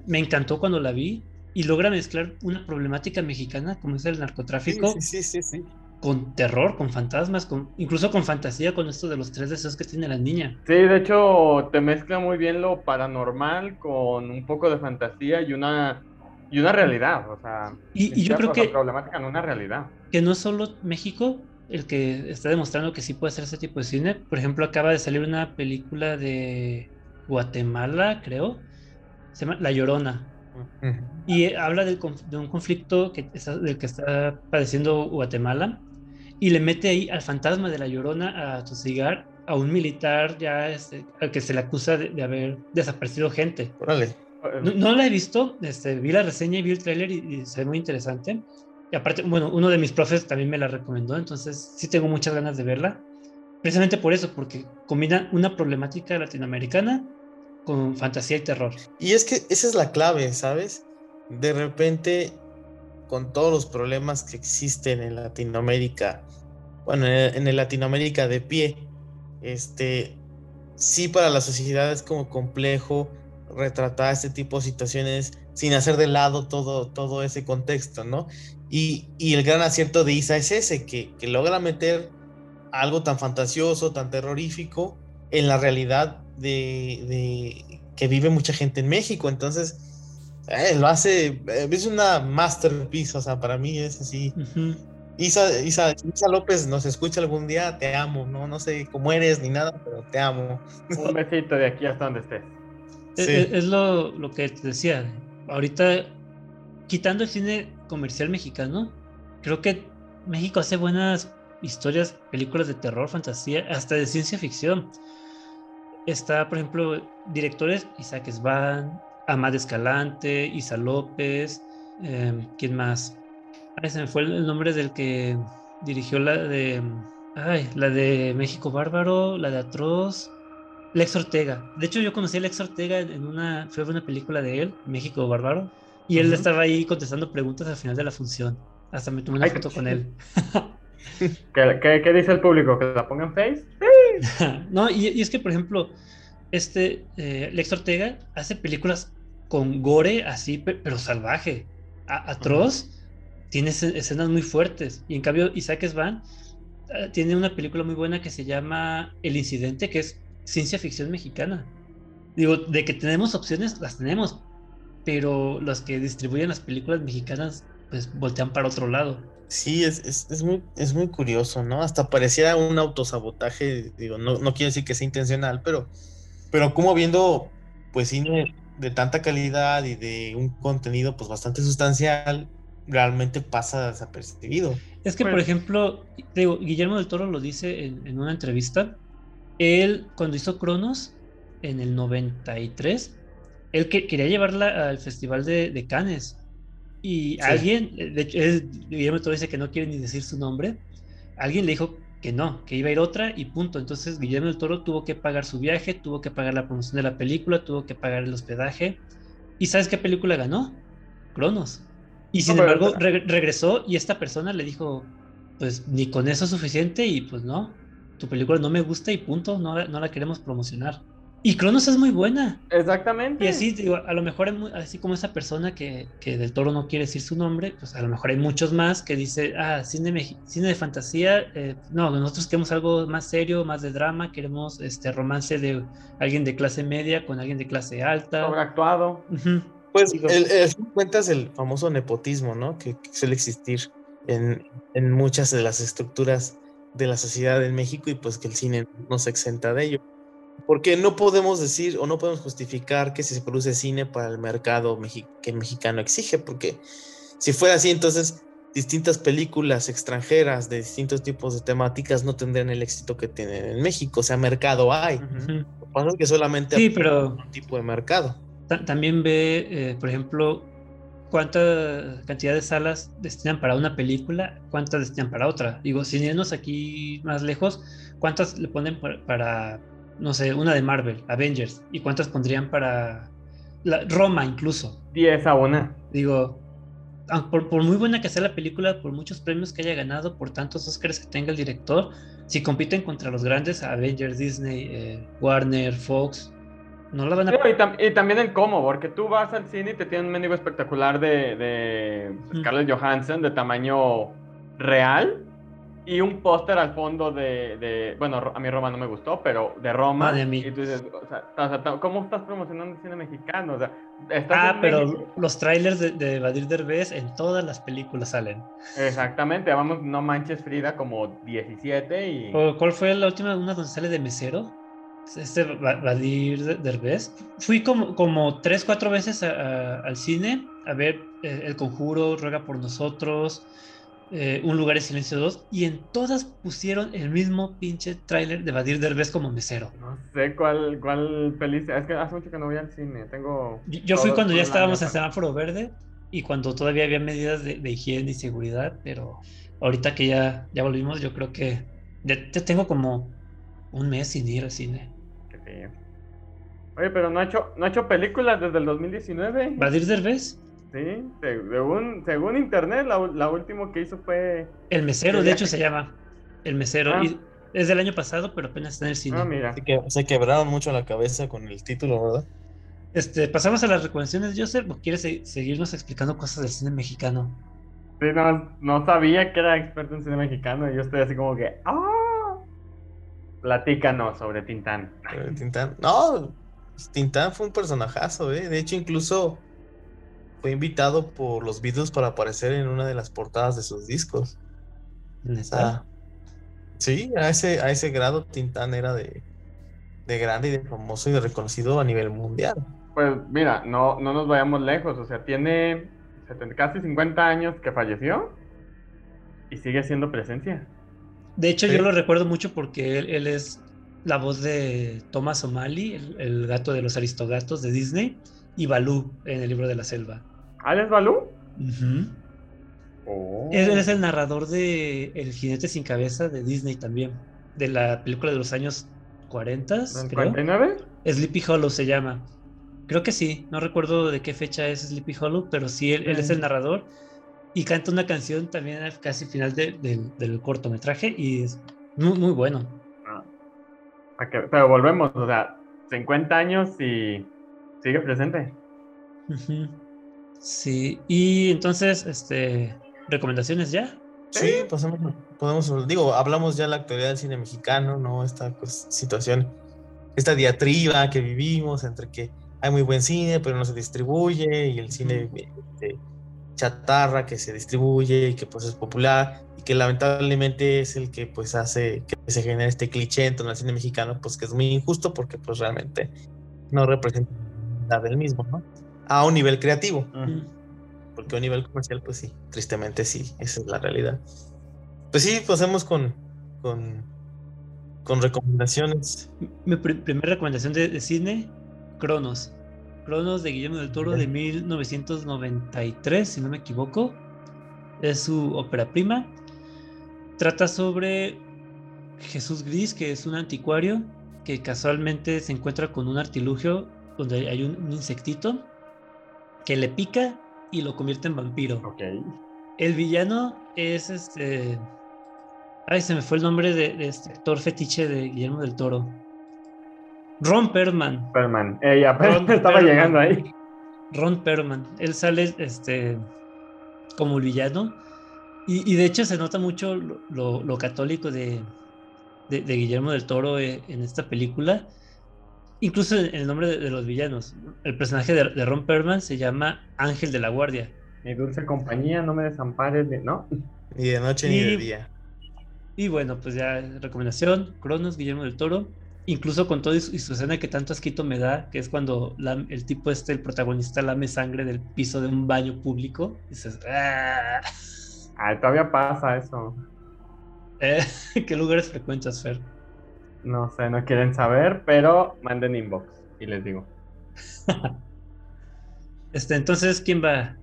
me, encantó cuando la vi y logra mezclar una problemática mexicana como es el narcotráfico con terror, con fantasmas, con, incluso con fantasía, con esto de los tres deseos que tiene la niña. Sí, de hecho te mezcla muy bien lo paranormal con un poco de fantasía y una y una realidad, o sea, y, yo creo que problemática en una realidad. Que no es solo México el que está demostrando que sí puede hacer ese tipo de cine. Por ejemplo, acaba de salir una película de Guatemala, creo, se llama La Llorona. Y habla de un conflicto que del que está padeciendo Guatemala y le mete ahí al fantasma de La Llorona a tosigar a un militar ya este, al que se le acusa de, de haber desaparecido gente. Órale. No, la he visto, este, vi la reseña y vi el tráiler y, se ve muy interesante. Y aparte, bueno, uno de mis profes también me la recomendó, entonces sí tengo muchas ganas de verla. Precisamente por eso, porque combina una problemática latinoamericana con fantasía y terror. Y es que esa es la clave, ¿sabes? De repente con todos los problemas que existen en Latinoamérica, bueno, en el Latinoamérica de pie, este, sí para la sociedad es como complejo retratar este tipo de situaciones sin hacer de lado todo, todo ese contexto, ¿no? Y, el gran acierto de Isa es ese, que, logra meter algo tan fantasioso, tan terrorífico en la realidad de, que vive mucha gente en México. Entonces, eh, lo hace, eh, es una masterpiece, o sea, para mí es así. Isa, Isa, Isa, López nos escucha algún día, te amo, ¿no? No sé cómo eres ni nada, pero te amo. Un besito de aquí hasta donde estés. Es, lo, lo, que te decía. Ahorita, quitando el cine comercial mexicano, creo que México hace buenas historias, películas de terror, fantasía, hasta de ciencia ficción. Está, por ejemplo, directores Isaac Svan, Amad Escalante, Isa López, eh, ¿quién más? se me fue el nombre del que dirigió la de. Ay, la de México Bárbaro, la de Atroz. Lex Ortega. De hecho, yo conocí a Lex Ortega en una. Fue una película de él, México Bárbaro. Y él estaba ahí contestando preguntas al final de la función. Hasta me tomé una foto con él. ¿Qué, dice el público? ¿Que la pongan face? no, y, es que, por ejemplo, este eh, Lex Ortega hace películas con gore así, pero salvaje, atroz tiene escenas muy fuertes. Y en cambio, Isaac Svan ah, tiene una película muy buena que se llama El Incidente, que es ciencia ficción mexicana. Digo, de que tenemos opciones, las tenemos, pero los que distribuyen las películas mexicanas, pues voltean para otro lado. Sí, es, es, muy, es muy curioso, ¿no? Hasta parecía un autosabotaje, digo, no, no quiero decir que sea intencional, pero, pero como viendo, pues cine de tanta calidad y de un contenido pues bastante sustancial, realmente pasa desapercibido. Es que, por ejemplo, digo, Guillermo del Toro lo dice en, una entrevista. Él, cuando hizo Cronos, en el 93, él que, quería llevarla al Festival de, Cannes. Y alguien, de hecho, Guillermo del Toro dice que no quiere ni decir su nombre. Alguien le dijo que no, que iba a ir otra y punto. Entonces Guillermo del Toro tuvo que pagar su viaje, tuvo que pagar la promoción de la película, tuvo que pagar el hospedaje. ¿Y sabes qué película ganó? Cronos. Y sin embargo, regresó y esta persona le dijo, pues ni con eso es suficiente y pues no, tu película no me gusta y punto, no, no la queremos promocionar. Y Cronos es muy buena. Exactamente. Y así, digo, a lo mejor, así como esa persona que, que, del toro no quiere decir su nombre, pues a lo mejor hay muchos más que dice, ah, cine, cine de fantasía, eh, no, nosotros queremos algo más serio, más de drama, queremos este romance de alguien de clase media con alguien de clase alta. Sobreactuado. Pues el, el, cuentas el famoso nepotismo, ¿no? Que, suele existir en, en, muchas de las estructuras de la sociedad en México y pues que el cine no se exenta de ello. Porque no podemos decir o no podemos justificar que si se produce cine para el mercado que el mexicano exige, porque si fuera así, entonces distintas películas extranjeras de distintos tipos de temáticas no tendrían el éxito que tienen en México. O sea, mercado hay. Lo que pasa es que solamente hay un tipo de mercado también ve, eh, por ejemplo, cuánta cantidad de salas destinan para una película, cuántas destinan para otra. Digo, sin irnos aquí más lejos, cuántas le ponen para, no sé, una de Marvel, Avengers, y cuántas pondrían para la, Roma incluso. 10 a una. Digo, por, muy buena que sea la película, por muchos premios que haya ganado, por tantos Oscars que tenga el director, si compiten contra los grandes, Avengers, Disney, eh, Warner, Fox, no la van a... y, también el cómo, porque tú vas al cine y te tienen un mendigo espectacular de, de Scarlett Johansson de tamaño real y un póster al fondo de, bueno, a mí Roma no me gustó, pero de Roma. de Y tú dices, o sea, ¿cómo estás promocionando el cine mexicano? O sea, ah, pero los trailers de, de Badir Derbez en todas las películas salen. Exactamente, vamos, no manches Frida como 17 y... ¿Cuál fue la última, una donde sale de mesero? este Vadir Derbez. Fui como, como tres, cuatro veces al cine a ver eh, El Conjuro, Ruega por Nosotros, eh, Un Lugar en Silencio 2, y en todas pusieron el mismo pinche tráiler de Vadir Derbez como mesero. No sé cuál, cuál feliz. Es que hace mucho que no voy al cine. Tengo. Yo, fui cuando ya estábamos en semáforo verde y cuando todavía había medidas de, higiene y seguridad, pero ahorita que ya, ya volvimos, yo creo que ya, ya tengo como un mes sin ir al cine. Oye, pero no ha hecho, no ha hecho películas desde el 2019. ¿Vadir Derbez? Sí, según, según internet, la, la última que hizo fue. El mesero, de hecho, se llama. El mesero. Ah. Y es del año pasado, pero apenas está en el cine. Ah, mira. Que se quebraron mucho la cabeza con el título, ¿verdad? Este, pasamos a las recomendaciones, Joseph, ¿o quieres se- seguirnos explicando cosas del cine mexicano? Sí, no, no sabía que era experto en cine mexicano y yo estoy así como que. ¡Ah! Platícanos sobre Tintán. Eh, Tintán. No, Tintán fue un personajazo, ¿eh? De hecho, incluso fue invitado por los Beatles para aparecer en una de las portadas de sus discos. O sea, sí, a ese, a ese grado Tintán era de, de grande y de famoso y de reconocido a nivel mundial. Pues mira, no, no nos vayamos lejos, o sea, tiene 70 casi 50 años que falleció y sigue siendo presencia. De hecho, Sí. yo lo recuerdo mucho porque él, él es la voz de Thomas O'Malley, el, el gato de los aristogatos de Disney, y Balú en el libro de la selva. ¿Alex Balú? Oh. Él es el narrador de El jinete sin cabeza de Disney también, de la película de los años 40, ¿Del creo. 49? Sleepy Hollow se llama. Creo que sí, no recuerdo de qué fecha es Sleepy Hollow, pero sí, él, él es el Mm. narrador y canta una canción también al casi final de- del- del cortometraje y es muy, muy bueno. Ah. Pero volvemos, o sea, 50 años y sigue presente. Sí, y entonces, este, recomendaciones ya. Sí, pasamos, podemos, digo, hablamos ya de la actualidad del cine mexicano, ¿no? Esta pues, situación, esta diatriba que vivimos entre que hay muy buen cine, pero no se distribuye, y el cine este, chatarra que se distribuye y que pues es popular, y que lamentablemente es el que pues hace que se genere este cliché en torno al cine mexicano, pues que es muy injusto porque pues realmente no representa nada del mismo, ¿no? A un nivel creativo. Mm. Porque a un nivel comercial, pues sí, tristemente sí, esa es la realidad. Pues sí, pasemos con, con, con recomendaciones. Mi pri- primera recomendación de, de cine, Cronos. Cronos de Guillermo del Toro de 1993, si no me equivoco. Es su ópera prima. Trata sobre Jesús Gris, que es un anticuario que casualmente se encuentra con un artilugio donde hay un, un insectito que le pica y lo convierte en vampiro. Ok. El villano es este. Ay, se me fue el nombre de, de este actor fetiche de Guillermo del Toro. Ron Perlman. Superman. Ella Ron estaba llegando ahí. Ron Perlman. Él sale este, como el villano. Y, y de hecho se nota mucho lo, lo- lo católico de, de- de Guillermo del Toro eh, en esta película. Incluso en el nombre de, de los villanos. El personaje de, de Ron Perlman se llama Ángel de la Guardia. Mi dulce compañía, no me desampares, de- ¿no? Ni de noche ni de Y- día. Y bueno, pues ya recomendación, Cronos, Guillermo del Toro. Incluso con todo y su, y su escena que tanto asquito me da, que es cuando la- el tipo este, el protagonista, lame sangre del piso de un baño público. Y dices, "Ah". Ay, todavía pasa eso. Eh, ¿Qué lugares frecuentas, Fer? No sé, no quieren saber, pero manden inbox y les digo. Este, entonces, ¿quién va?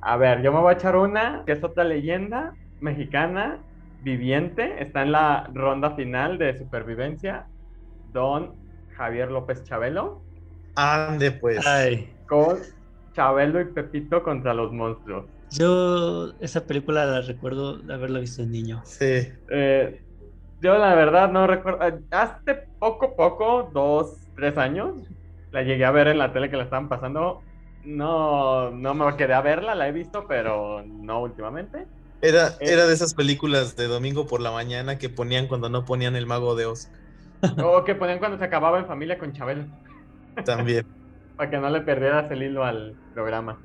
A ver, yo me voy a echar una, que es otra leyenda mexicana viviente. Está en la ronda final de supervivencia. Don Javier López Chabelo. Ande pues. Ay, Con Chabelo y Pepito contra los monstruos. yo esa película la recuerdo de haberla visto de niño. Sí. Eh, yo la verdad no recuerdo. eh, Hace poco, poco, dos, tres años, la llegué a ver en la tele que la estaban pasando. No, no me quedé a verla, la he visto, pero no últimamente. Era, Eh. era de esas películas de domingo por la mañana que ponían cuando no ponían el mago de Oz. O que ponían cuando se acababa en familia con Chabelo, También. para que no le perdieras el hilo al programa.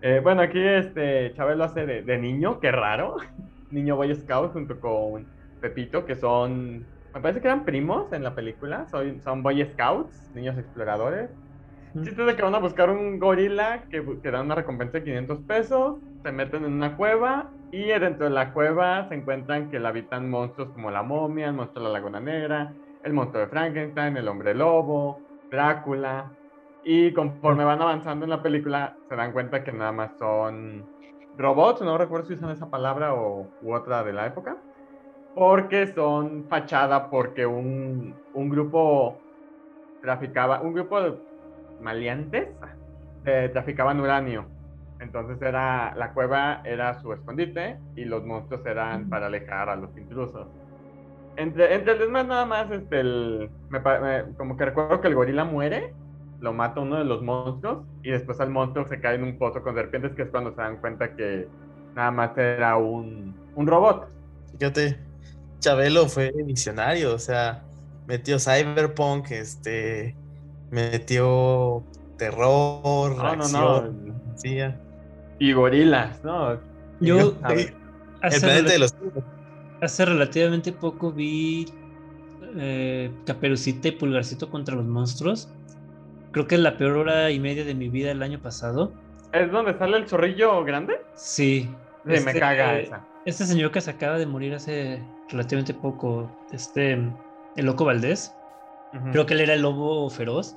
Eh, bueno, aquí este Chabelo hace de, de niño, qué raro. Niño Boy Scout junto con Pepito, que son, me parece que eran primos en la película, son, son Boy Scouts, niños exploradores. El chiste de que van a buscar un gorila que, que da una recompensa de 500 pesos, se meten en una cueva y dentro de la cueva se encuentran que la habitan monstruos como la momia, el monstruo de la laguna negra, el monstruo de Frankenstein, el hombre lobo, Drácula. Y conforme van avanzando en la película se dan cuenta que nada más son robots, no recuerdo si usan esa palabra o, u otra de la época, porque son fachada porque un, un grupo traficaba, un grupo de maleantes eh, traficaban uranio Entonces era la cueva era su escondite y los monstruos eran para alejar a los intrusos. Entre, entre el demás nada más, este, el, me, como que recuerdo que el gorila muere, lo mata uno de los monstruos y después al monstruo se cae en un pozo con serpientes que es cuando se dan cuenta que nada más era un, un robot. Fíjate, Chabelo fue visionario, o sea, metió cyberpunk, este, metió terror, no, acción, no, no. y gorilas, ¿no? Yo, el planeta de los hace relativamente poco vi eh, Caperucita y Pulgarcito contra los monstruos. Creo que es la peor hora y media de mi vida el año pasado. ¿Es donde sale el chorrillo grande? Sí. me este, caga esa. Este señor que se acaba de morir hace relativamente poco, este, el Loco Valdés. Creo que él era el lobo feroz.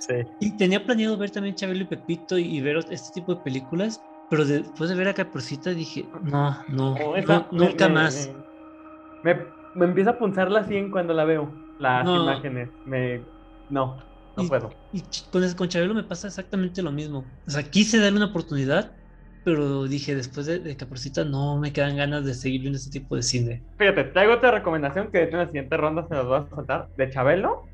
Sí. Y tenía planeado ver también Chabelo y Pepito y ver este tipo de películas, pero después de ver a Caperucita dije, no, no, nunca más. Me, me, empieza a punzar la 100 cuando la veo, las imágenes. Me, no, no puedo. Y con, con Chabelo me pasa exactamente lo mismo. O sea, quise darle una oportunidad, pero dije, después de, de Caperucita no me quedan ganas de seguir viendo este tipo de cine. Fíjate, traigo otra recomendación que de hecho en la siguiente ronda se las voy a soltar, de Chabelo.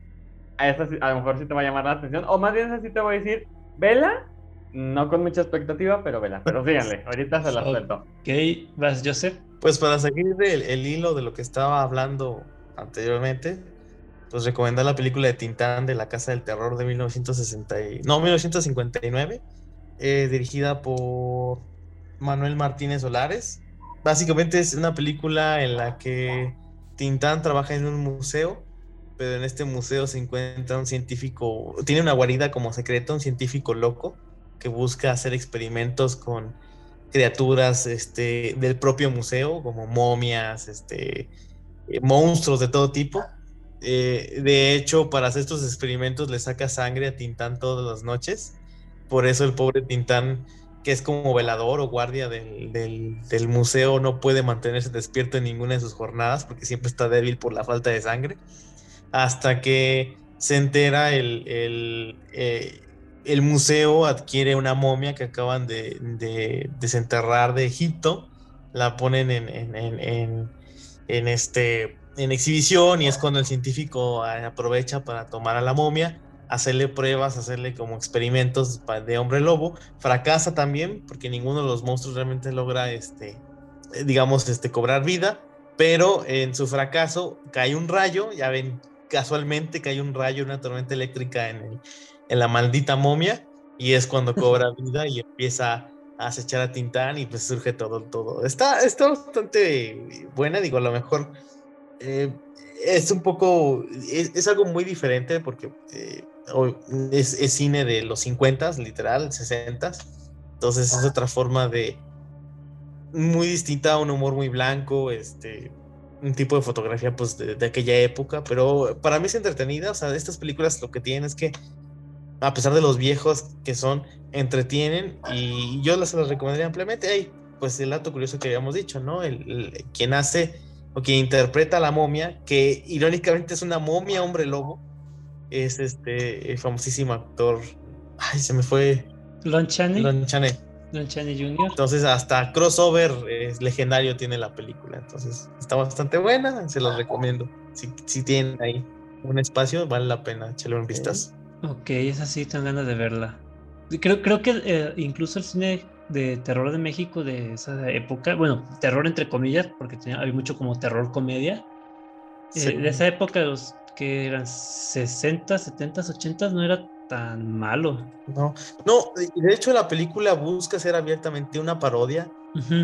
A esa a lo mejor sí te va a llamar la atención, o más bien esa sí te voy a decir, vela, no con mucha expectativa, pero vela. Pero síganle, ahorita se las suelto. Ok, vas, Joseph. Pues para seguir el, hilo de lo que estaba hablando anteriormente, pues recomendar la película de Tintán de la Casa del Terror de 1960, no, 1959, eh, dirigida por Manuel Martínez Solares. Básicamente es una película en la que Tintán trabaja en un museo, pero en este museo se encuentra un científico, tiene una guarida como secreta, un científico loco que busca hacer experimentos con criaturas este, del propio museo, como momias, este, eh, monstruos de todo tipo. Eh, de hecho, para hacer estos experimentos le saca sangre a Tintán todas las noches. Por eso el pobre Tintán, que es como velador o guardia del, del, museo, no puede mantenerse despierto en ninguna de sus jornadas porque siempre está débil por la falta de sangre. Hasta que se entera el, el, eh, el museo adquiere una momia que acaban de, desenterrar de Egipto, la ponen en, este, en exhibición y es cuando el científico aprovecha para tomar a la momia, hacerle pruebas, hacerle como experimentos de hombre lobo. Fracasa también porque ninguno de los monstruos realmente logra, este, digamos, este, cobrar vida, pero en su fracaso cae un rayo, ya ven, casualmente cae un rayo, una tormenta eléctrica en el en la maldita momia y es cuando cobra vida y empieza a acechar a Tintán y pues surge todo, todo. Está, está bastante buena, digo, a lo mejor eh, es un poco, es, algo muy diferente porque eh, es, cine de los 50, literal, 60. Entonces es otra forma de, muy distinta, un humor muy blanco, este, un tipo de fotografía pues de, aquella época, pero para mí es entretenida, o sea, estas películas lo que tienen es que a pesar de los viejos que son, entretienen y yo las, recomendaría ampliamente. Hey, pues el dato curioso que habíamos dicho, ¿no? El, quien hace o quien interpreta a la momia, que irónicamente es una momia hombre lobo, es este el famosísimo actor. Ay, se me fue. Lon Chaney. Lon Chaney. Lon Chaney Jr. Entonces, hasta crossover es legendario tiene la película. Entonces, está bastante buena, se los recomiendo. Si, si tienen ahí un espacio, vale la pena echarle un vistazo. Ok, es así, tengo ganas de verla. Creo, creo que eh, incluso el cine de terror de México de esa época, bueno, terror entre comillas, porque tenía, había mucho como terror comedia. Eh, de esa época, los que eran 60, 70, 80, no era tan malo. No, no, de hecho la película busca ser abiertamente una parodia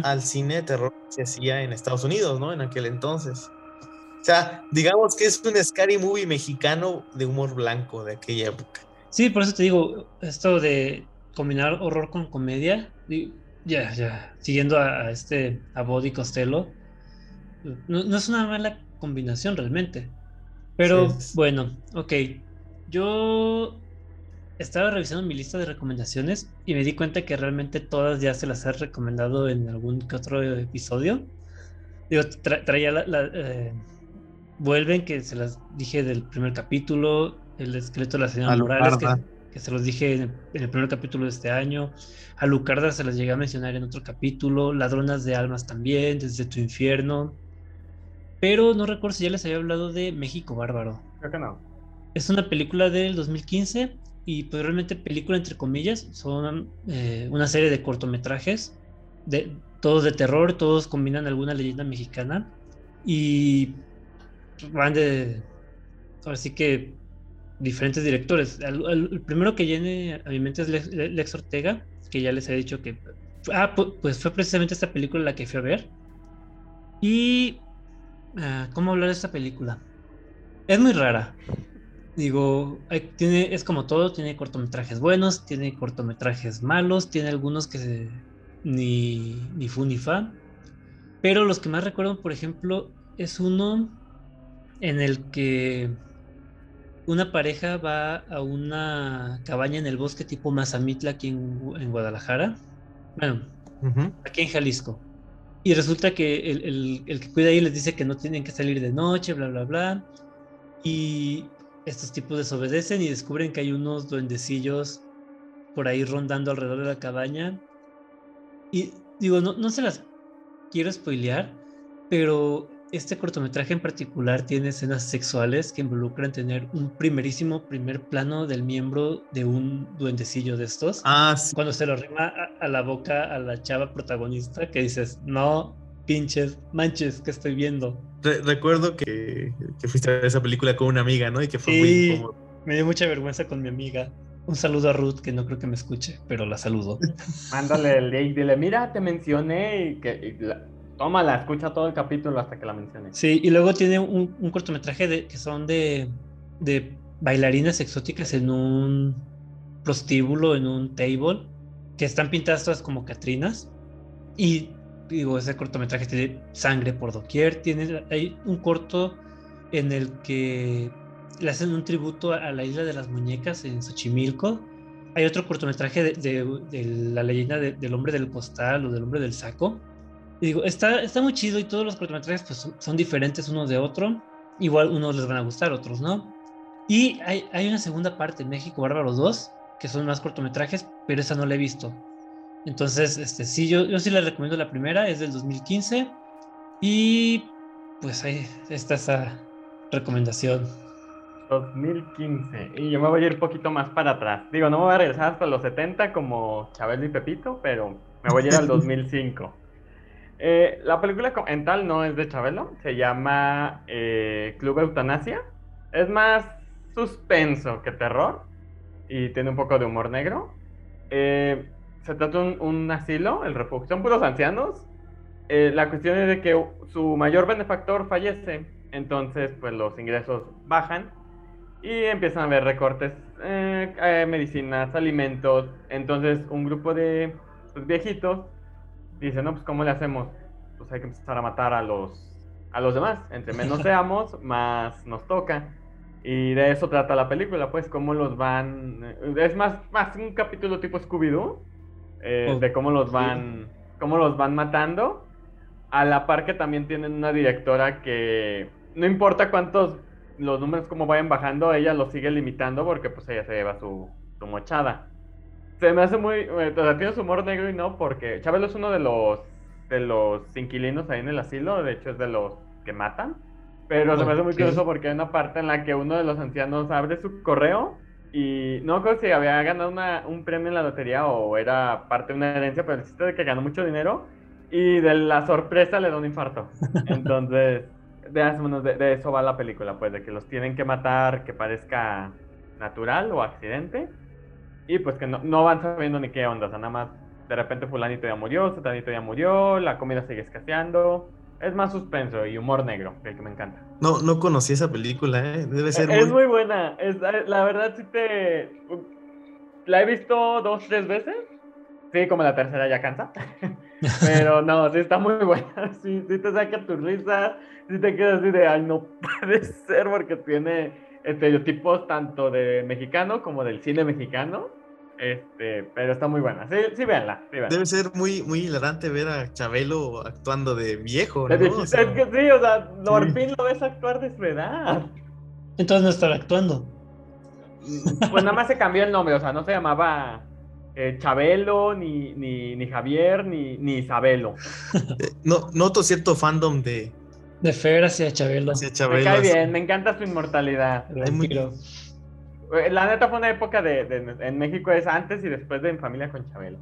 al cine de terror que se hacía en Estados Unidos, ¿no? En aquel entonces. O sea, digamos que es un scary movie mexicano de humor blanco de aquella época. Sí, por eso te digo, esto de combinar horror con comedia, ya, ya, siguiendo a, este, a Body Costello, no, es una mala combinación realmente. Pero bueno, ok, yo estaba revisando mi lista de recomendaciones y me di cuenta que realmente todas ya se las he recomendado en algún que otro episodio. Digo, traía la, eh, vuelven, que se las dije del primer capítulo, el esqueleto de la señora Morales, que se los dije en el, primer capítulo de este año. A Lucarda se las llegué a mencionar en otro capítulo. Ladronas de almas también, desde tu infierno. Pero no recuerdo si ya les había hablado de México Bárbaro. Creo que no. Es una película del 2015 y pues realmente película entre comillas. Son eh, una serie de cortometrajes, de, todos de terror, todos combinan alguna leyenda mexicana y van de... Ahora sí que diferentes directores. El, primero que llene a mi mente es Lex, Ortega, que ya les he dicho que... Ah, pues fue precisamente esta película la que fui a ver. Y... Ah, ¿Cómo hablar de esta película? Es muy rara. Digo, tiene, es como todo, tiene cortometrajes buenos, tiene cortometrajes malos, tiene algunos que ni, ni fu ni fa. Pero los que más recuerdo, por ejemplo, es uno en el que una pareja va a una cabaña en el bosque tipo Mazamitla aquí en, Guadalajara. Bueno, aquí en Jalisco. Y resulta que el, el, que cuida ahí les dice que no tienen que salir de noche, bla, bla, bla. Y estos tipos desobedecen y descubren que hay unos duendecillos por ahí rondando alrededor de la cabaña. Y digo, no, no se las quiero spoilear, pero este cortometraje en particular tiene escenas sexuales que involucran tener un primerísimo primer plano del miembro de un duendecillo de estos. Ah, sí. Cuando se lo rima a, la boca a la chava protagonista que dices, no, pinches, manches, que estoy viendo. recuerdo que, fuiste a ver esa película con una amiga, ¿no? Y que fue muy incómodo. Me dio mucha vergüenza con mi amiga. Un saludo a Ruth, que no creo que me escuche, pero la saludo. Mándale el link, dile, mira, te mencioné y que Tómala, escucha todo el capítulo hasta que la mencione. Sí, y luego tiene un, cortometraje de, que son de, de bailarinas exóticas en un prostíbulo, en un table, que están pintadas todas como Catrinas. Y digo, ese cortometraje tiene sangre por doquier. Tiene, hay un corto en el que le hacen un tributo a, la isla de las muñecas en Xochimilco. Hay otro cortometraje de, la leyenda del hombre del costal o del hombre del saco, digo, está, está muy chido y todos los cortometrajes pues, son, diferentes unos de otro. Igual unos les van a gustar, otros no. Y hay, hay una segunda parte, México Bárbaros 2, que son más cortometrajes, pero esa no la he visto. Entonces, este, sí, yo, yo sí les recomiendo la primera, es del 2015. Y pues ahí está esa recomendación. 2015. Y yo me voy a ir un poquito más para atrás. Digo, no me voy a regresar hasta los 70 como Chabelo y Pepito, pero me voy a ir al 2005. Eh, la película en tal no es de Chabelo, se llama eh, Club Eutanasia. Es más suspenso que terror y tiene un poco de humor negro. Eh, se trata de un, asilo, el refugio. Son puros ancianos. la cuestión es de que su mayor benefactor fallece, entonces pues los ingresos bajan y empiezan a haber recortes, medicinas, alimentos. Entonces un grupo de pues, viejitos dice, no, pues ¿cómo le hacemos? Pues hay que empezar a matar a los, a los demás. Entre menos seamos, más nos toca. Y de eso trata la película, pues cómo los van... Eh, es más, más un capítulo tipo Scooby-Doo, eh, de cómo los van, cómo los van matando. A la par que también tienen una directora que no importa cuántos los números como vayan bajando, ella los sigue limitando porque pues ella se lleva su, su mochada se me hace muy. O sea, tiene su humor negro y no, porque Chabelo es uno de los de los inquilinos ahí en el asilo, de hecho es de los que matan. Pero se me hace muy curioso porque hay una parte en la que uno de los ancianos abre su correo y no creo si había ganado una, un premio en la lotería o era parte de una herencia, pero el chiste de que ganó mucho dinero y de la sorpresa le da un infarto. Entonces, de, de, de eso va la película, pues, de que los tienen que matar, que parezca natural o accidente y pues que no, van sabiendo ni qué onda, o sea, nada más de repente fulanito ya murió, satanito ya murió, la comida sigue escaseando. Es más suspenso y humor negro, el que me encanta. No, no conocí esa película, ¿eh? Debe ser Es muy, buena. Es, la verdad sí te... La he visto dos, tres veces. Sí, como la tercera ya cansa. Pero no, sí está muy buena. Sí, sí te saca tu risa. Sí te quedas así de, ay, no puede ser porque tiene estereotipos tanto de mexicano como del cine mexicano. Este, pero está muy buena. Sí, sí, véanla, Debe ser muy, muy hilarante ver a Chabelo actuando de viejo, ¿no? es que sí, o sea, por fin lo ves actuar de su edad. Entonces no estará actuando. pues nada más se cambió el nombre, o sea, no se llamaba eh, Chabelo, ni, ni, ni, Javier, ni, ni Isabelo. No, noto cierto fandom de... De Fer hacia Chabelo. Hacia Chabelo. Me cae bien, me encanta su inmortalidad. Muy... Eh, la neta fue una época de, de, en México es antes y después de En Familia con Chabelo.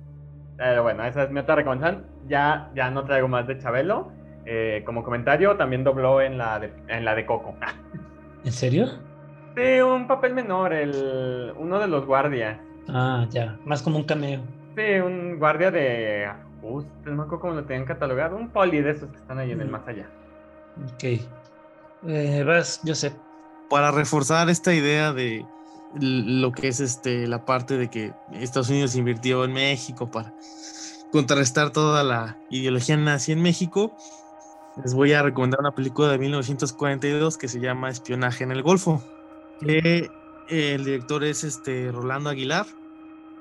Pero bueno, esa es mi otra recomendación. Ya, ya no traigo más de Chabelo. Eh, como comentario, también dobló en la de, en la de Coco. ¿En serio? Sí, un papel menor, el, uno de los guardias. Ah, ya, más como un cameo. Sí, un guardia de ajuste, no me acuerdo cómo lo tenían catalogado, un poli de esos que están ahí en el mm. más allá. Ok. Eh, vas, yo sé. Para reforzar esta idea de lo que es este la parte de que Estados Unidos invirtió en México para contrarrestar toda la ideología nazi en México, les voy a recomendar una película de 1942 que se llama Espionaje en el Golfo. Que el director es este Rolando Aguilar.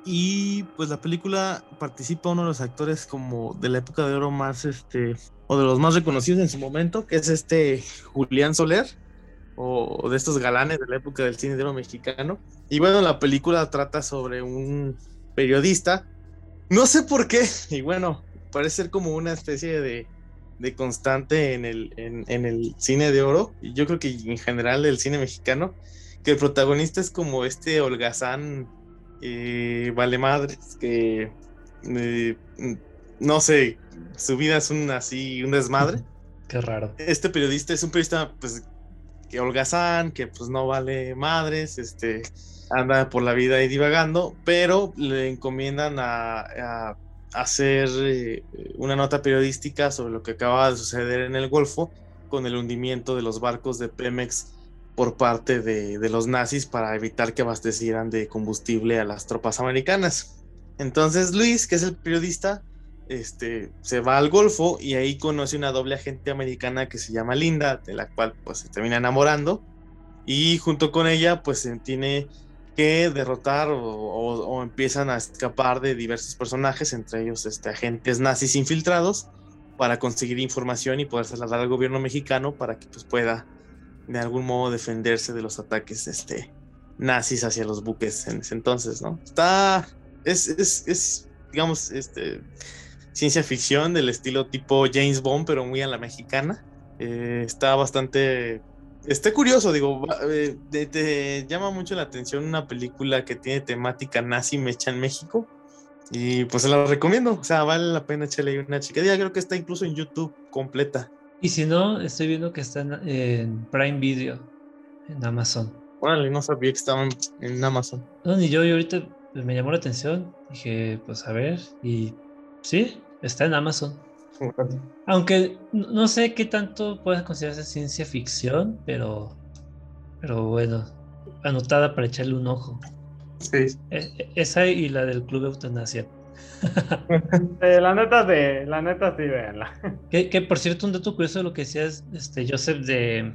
Y pues la película participa uno de los actores como de la época de oro más este o de los más reconocidos en su momento, que es este Julián Soler, o de estos galanes de la época del cine de oro mexicano. Y bueno, la película trata sobre un periodista. No sé por qué, y bueno, parece ser como una especie de de constante en el, en, el cine de oro, y yo creo que en general el cine mexicano, que el protagonista es como este holgazán eh, vale madres, que eh, no sé, su vida es un así, un desmadre. Qué raro. Este periodista es un periodista, pues, que holgazán, que pues no vale madres, este, anda por la vida ahí divagando, pero le encomiendan a hacer eh, una nota periodística sobre lo que acaba de suceder en el Golfo con el hundimiento de los barcos de Pemex por parte de, los nazis para evitar que abastecieran de combustible a las tropas americanas. Entonces Luis, que es el periodista, este, se va al Golfo y ahí conoce una doble agente americana que se llama Linda, de la cual pues se termina enamorando y junto con ella pues tiene que derrotar o, empiezan a escapar de diversos personajes, entre ellos este, agentes nazis infiltrados, para conseguir información y poder trasladar al gobierno mexicano para que pues, pueda de algún modo defenderse de los ataques este, nazis hacia los buques en ese entonces, ¿no? Está, es, es, es digamos, este, ciencia ficción del estilo tipo James Bond, pero muy a la mexicana. Eh, está bastante Está curioso, digo, eh, te, llama mucho la atención una película que tiene temática nazi mecha en México. Y pues se la recomiendo, o sea, vale la pena echarle una chiquilla. Creo que está incluso en YouTube completa. Y si no, estoy viendo que está en, Prime Video, en Amazon. Órale, no sabía que estaban en Amazon. No, ni yo, y ahorita me llamó la atención. Dije, pues a ver, y sí, está en Amazon. Aunque no sé qué tanto puede considerarse ciencia ficción, pero, pero bueno, anotada para echarle un ojo. Sí. E, esa y la del Club de Eutanasia. la neta de, la neta sí, véanla. Que, por cierto, un dato curioso de lo que decías, este, Joseph, de,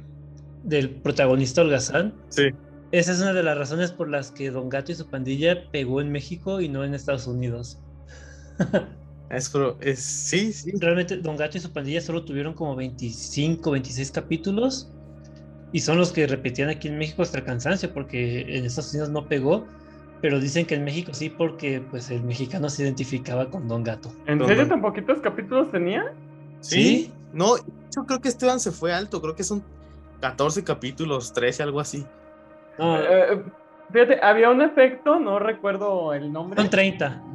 del protagonista Holgazán. Sí. Esa es una de las razones por las que Don Gato y su pandilla pegó en México y no en Estados Unidos. Es, es, sí, sí. Realmente Don Gato y su pandilla solo tuvieron como 25, 26 capítulos y son los que repetían aquí en México hasta el cansancio porque en Estados Unidos no pegó, pero dicen que en México sí porque pues el mexicano se identificaba con Don Gato. ¿En serio tan poquitos capítulos tenía? Sí. No, yo creo que Esteban se fue alto, creo que son 14 capítulos, 13, algo así. No, eh, eh, fíjate, había un efecto, no recuerdo el nombre. Son 30.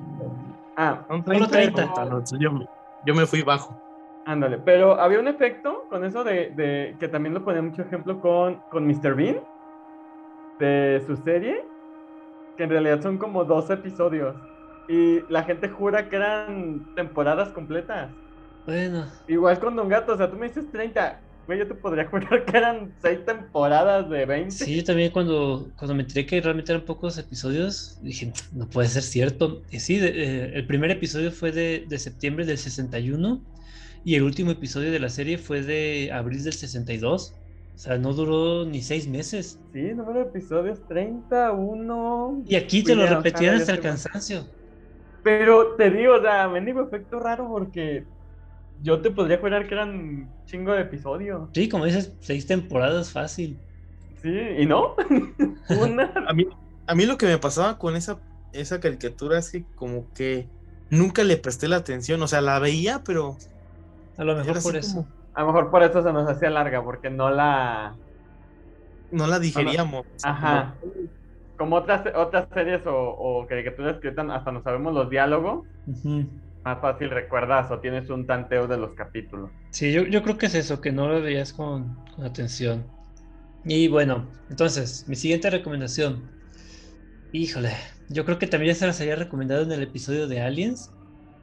Ah, un 30. Yo, me fui bajo. Ándale, pero había un efecto con eso de, que también lo ponía mucho ejemplo con, con Mr. Bean, de su serie, que en realidad son como dos episodios. Y la gente jura que eran temporadas completas. Bueno. Igual con Don Gato, o sea, tú me dices 30 yo te podría jurar que eran seis temporadas de 20. Sí, yo también cuando, cuando me enteré que realmente eran pocos episodios, dije, no puede ser cierto. Y sí, eh, el primer episodio fue de, de, septiembre del 61 y el último episodio de la serie fue de abril del 62. O sea, no duró ni seis meses. Sí, número de episodios 31. Y aquí te lo repetían hasta el cansancio. Pero te digo, o sea, mendigo efecto raro porque yo te podría jurar que eran chingo de episodios. Sí, como dices, seis temporadas fácil. Sí, ¿y no? Una. A mí, A mí lo que me pasaba con esa, esa caricatura es que como que nunca le presté la atención, o sea, la veía, pero... A lo mejor por eso. A lo mejor por eso se nos hacía larga, porque no la... No la digeríamos. Ajá. Como, otras, otras series o, caricaturas que hasta no sabemos los diálogos, más fácil recuerdas o tienes un tanteo de los capítulos. Sí, yo, yo creo que es eso, que no lo veías con, con atención. Y bueno, entonces, mi siguiente recomendación. Híjole, yo creo que también ya se las había recomendado en el episodio de Aliens,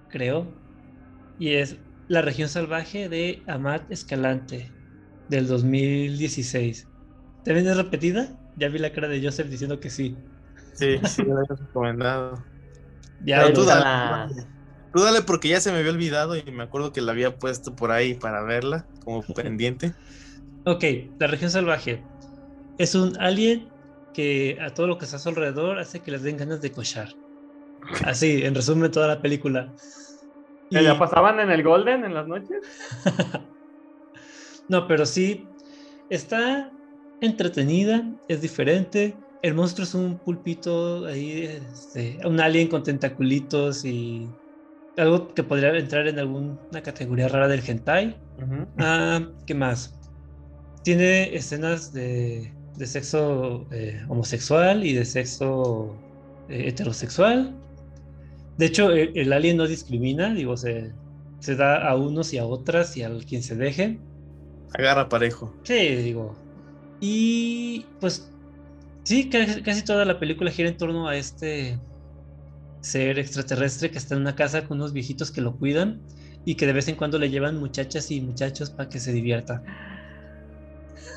creo. Y es La región salvaje de Amat Escalante, del 2016. ¿También es repetida? Ya vi la cara de Joseph diciendo que sí. Sí, sí, la había recomendado. Ya, tú, dale, tú dale porque ya se me había olvidado y me acuerdo que la había puesto por ahí para verla como pendiente. Ok, la región salvaje. Es un alien que a todo lo que está a su alrededor hace que les den ganas de cochar. Así, en resumen, toda la película. ¿Y... ¿La pasaban en el Golden en las noches? no, pero sí, está entretenida, es diferente. El monstruo es un pulpito ahí, este, un alien con tentaculitos y algo que podría entrar en alguna categoría rara del hentai. Ah, ¿Qué más? tiene escenas de, sexo eh, homosexual y de sexo eh, heterosexual. De hecho, e, el, alien no discrimina, digo, se, se da a unos y a otras y a quien se deje. Agarra parejo. Sí, digo. Y pues sí, casi, casi toda la película gira en torno a este ser extraterrestre que está en una casa con unos viejitos que lo cuidan y que de vez en cuando le llevan muchachas y muchachos para que se divierta.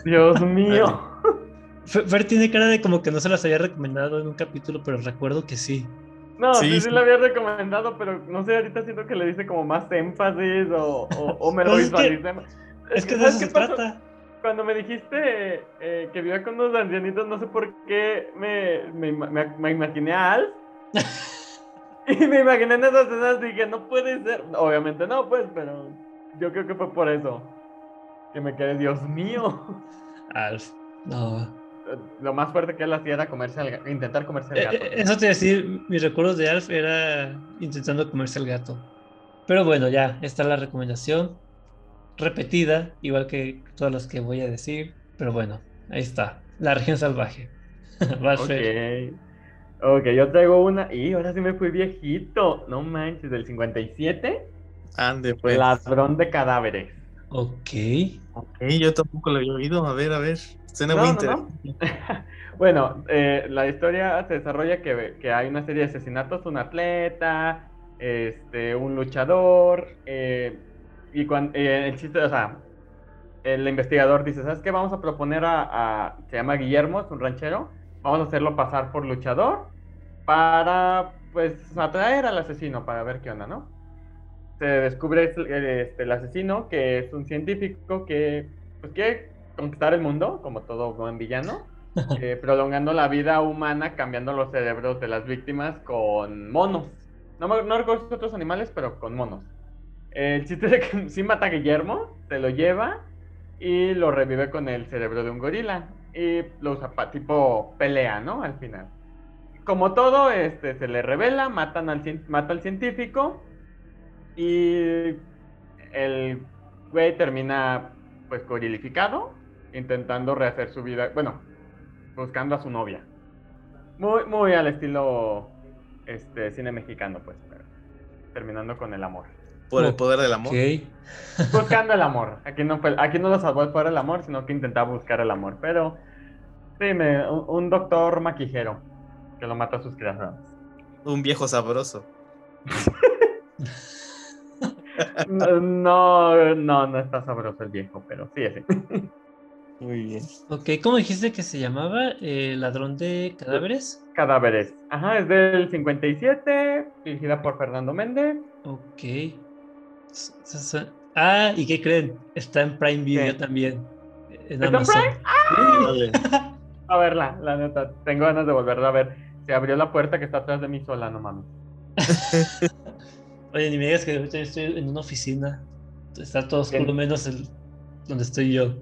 Dios mío. Fer tiene cara de como que no se las había recomendado en un capítulo, pero recuerdo que sí. No, sí, sí, la había recomendado, pero no sé, ahorita siento que le dice como más énfasis o, o, me lo pues visualicé. Es que, de eso se trata. Cuando me dijiste eh, que vivía con unos ancianitos, no sé por qué me, me, me, imaginé a Alf. y me imaginé en esas escenas y dije, no puede ser. Obviamente no, pues, pero yo creo que fue por eso. Que me quedé, Dios mío. Alf, no. Lo más fuerte que él hacía era comerse intentar comerse el eh, gato. Eh, eso te a decir, mis recuerdos de Alf era intentando comerse el gato. Pero bueno, ya, está la recomendación. Repetida, igual que todas las que voy a decir. Pero bueno, ahí está. La región salvaje. ok. Ok, yo traigo una. Y ahora sí me fui viejito. No manches, del 57. Ande, pues. Ladrón de cadáveres. Ok. Ok, yo tampoco lo había oído. A ver, a ver. Suena muy interesante. bueno, eh, la historia se desarrolla que, que, hay una serie de asesinatos, un atleta, este, un luchador, eh, y cuando, eh, el chiste, o sea, el investigador dice, ¿sabes qué? Vamos a proponer a, a, se llama Guillermo, es un ranchero, vamos a hacerlo pasar por luchador para, pues, atraer al asesino para ver qué onda, ¿no? se descubre este, el asesino, que es un científico que pues, quiere conquistar el mundo, como todo buen villano, eh, prolongando la vida humana, cambiando los cerebros de las víctimas con monos. No, no recuerdo otros animales, pero con monos. El chiste es que sí mata a Guillermo, se lo lleva y lo revive con el cerebro de un gorila. Y lo usa tipo pelea, ¿no? Al final. Como todo, este, se le revela, matan al, mata al científico y el güey termina pues corilificado, intentando rehacer su vida, bueno, buscando a su novia. Muy, muy al estilo este cine mexicano, pues, terminando con el amor. Por el poder del amor. Buscando el amor. Aquí no, aquí no lo salvó el poder del amor, sino que intentaba buscar el amor. Pero, sí, un, doctor maquijero que lo mata a sus criaturas. Un viejo sabroso. No, no, no, está sabroso el viejo, pero sí, así. Muy bien. Ok, ¿cómo dijiste que se llamaba? Eh, ¿Ladrón de cadáveres? Cadáveres. Ajá, es del 57, dirigida por Fernando Méndez. Ok. Ah, ¿y qué creen? Está en Prime Video también. En ¿Está en Prime? ¡Ah! A verla, la neta. Tengo ganas de volverla a ver. Se abrió la puerta que está atrás de mí sola, no mames. Oye, ni me digas que ahorita estoy en una oficina. Está todo oscuro menos el donde estoy yo.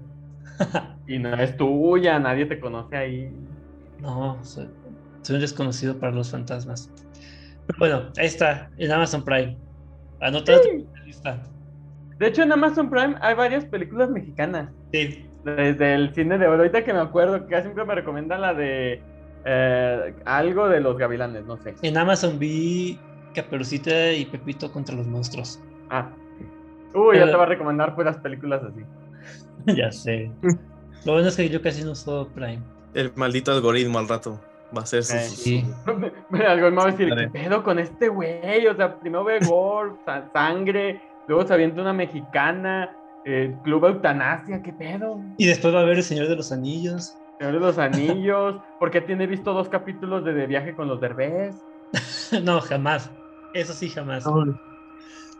y no es tuya, nadie te conoce ahí. No, Soy un desconocido para los fantasmas. Bueno, ahí está, en Amazon Prime. Anota Sí. lista. De hecho, en Amazon Prime hay varias películas mexicanas. Sí. Desde el cine de oro. Ahorita que me acuerdo, que siempre me recomienda la de eh, algo de los gavilanes, no sé. En Amazon vi Caperucita y Pepito contra los monstruos. Ah. Uy, ya te va a recomendar puras películas así. ya sé. Lo bueno es que yo casi no uso Prime. El maldito algoritmo al rato va a ser su. Eh, su- sí. Algo me va a decir. ¿qué pedo con este güey? O sea, primero ve gore, sa- sangre, luego se avienta una mexicana, eh, Club Eutanasia, ¿qué pedo? Y después va a ver El Señor de los Anillos. Señor de los Anillos, ¿por qué tiene visto dos capítulos de, de viaje con los derbés? no, jamás. Eso sí, jamás.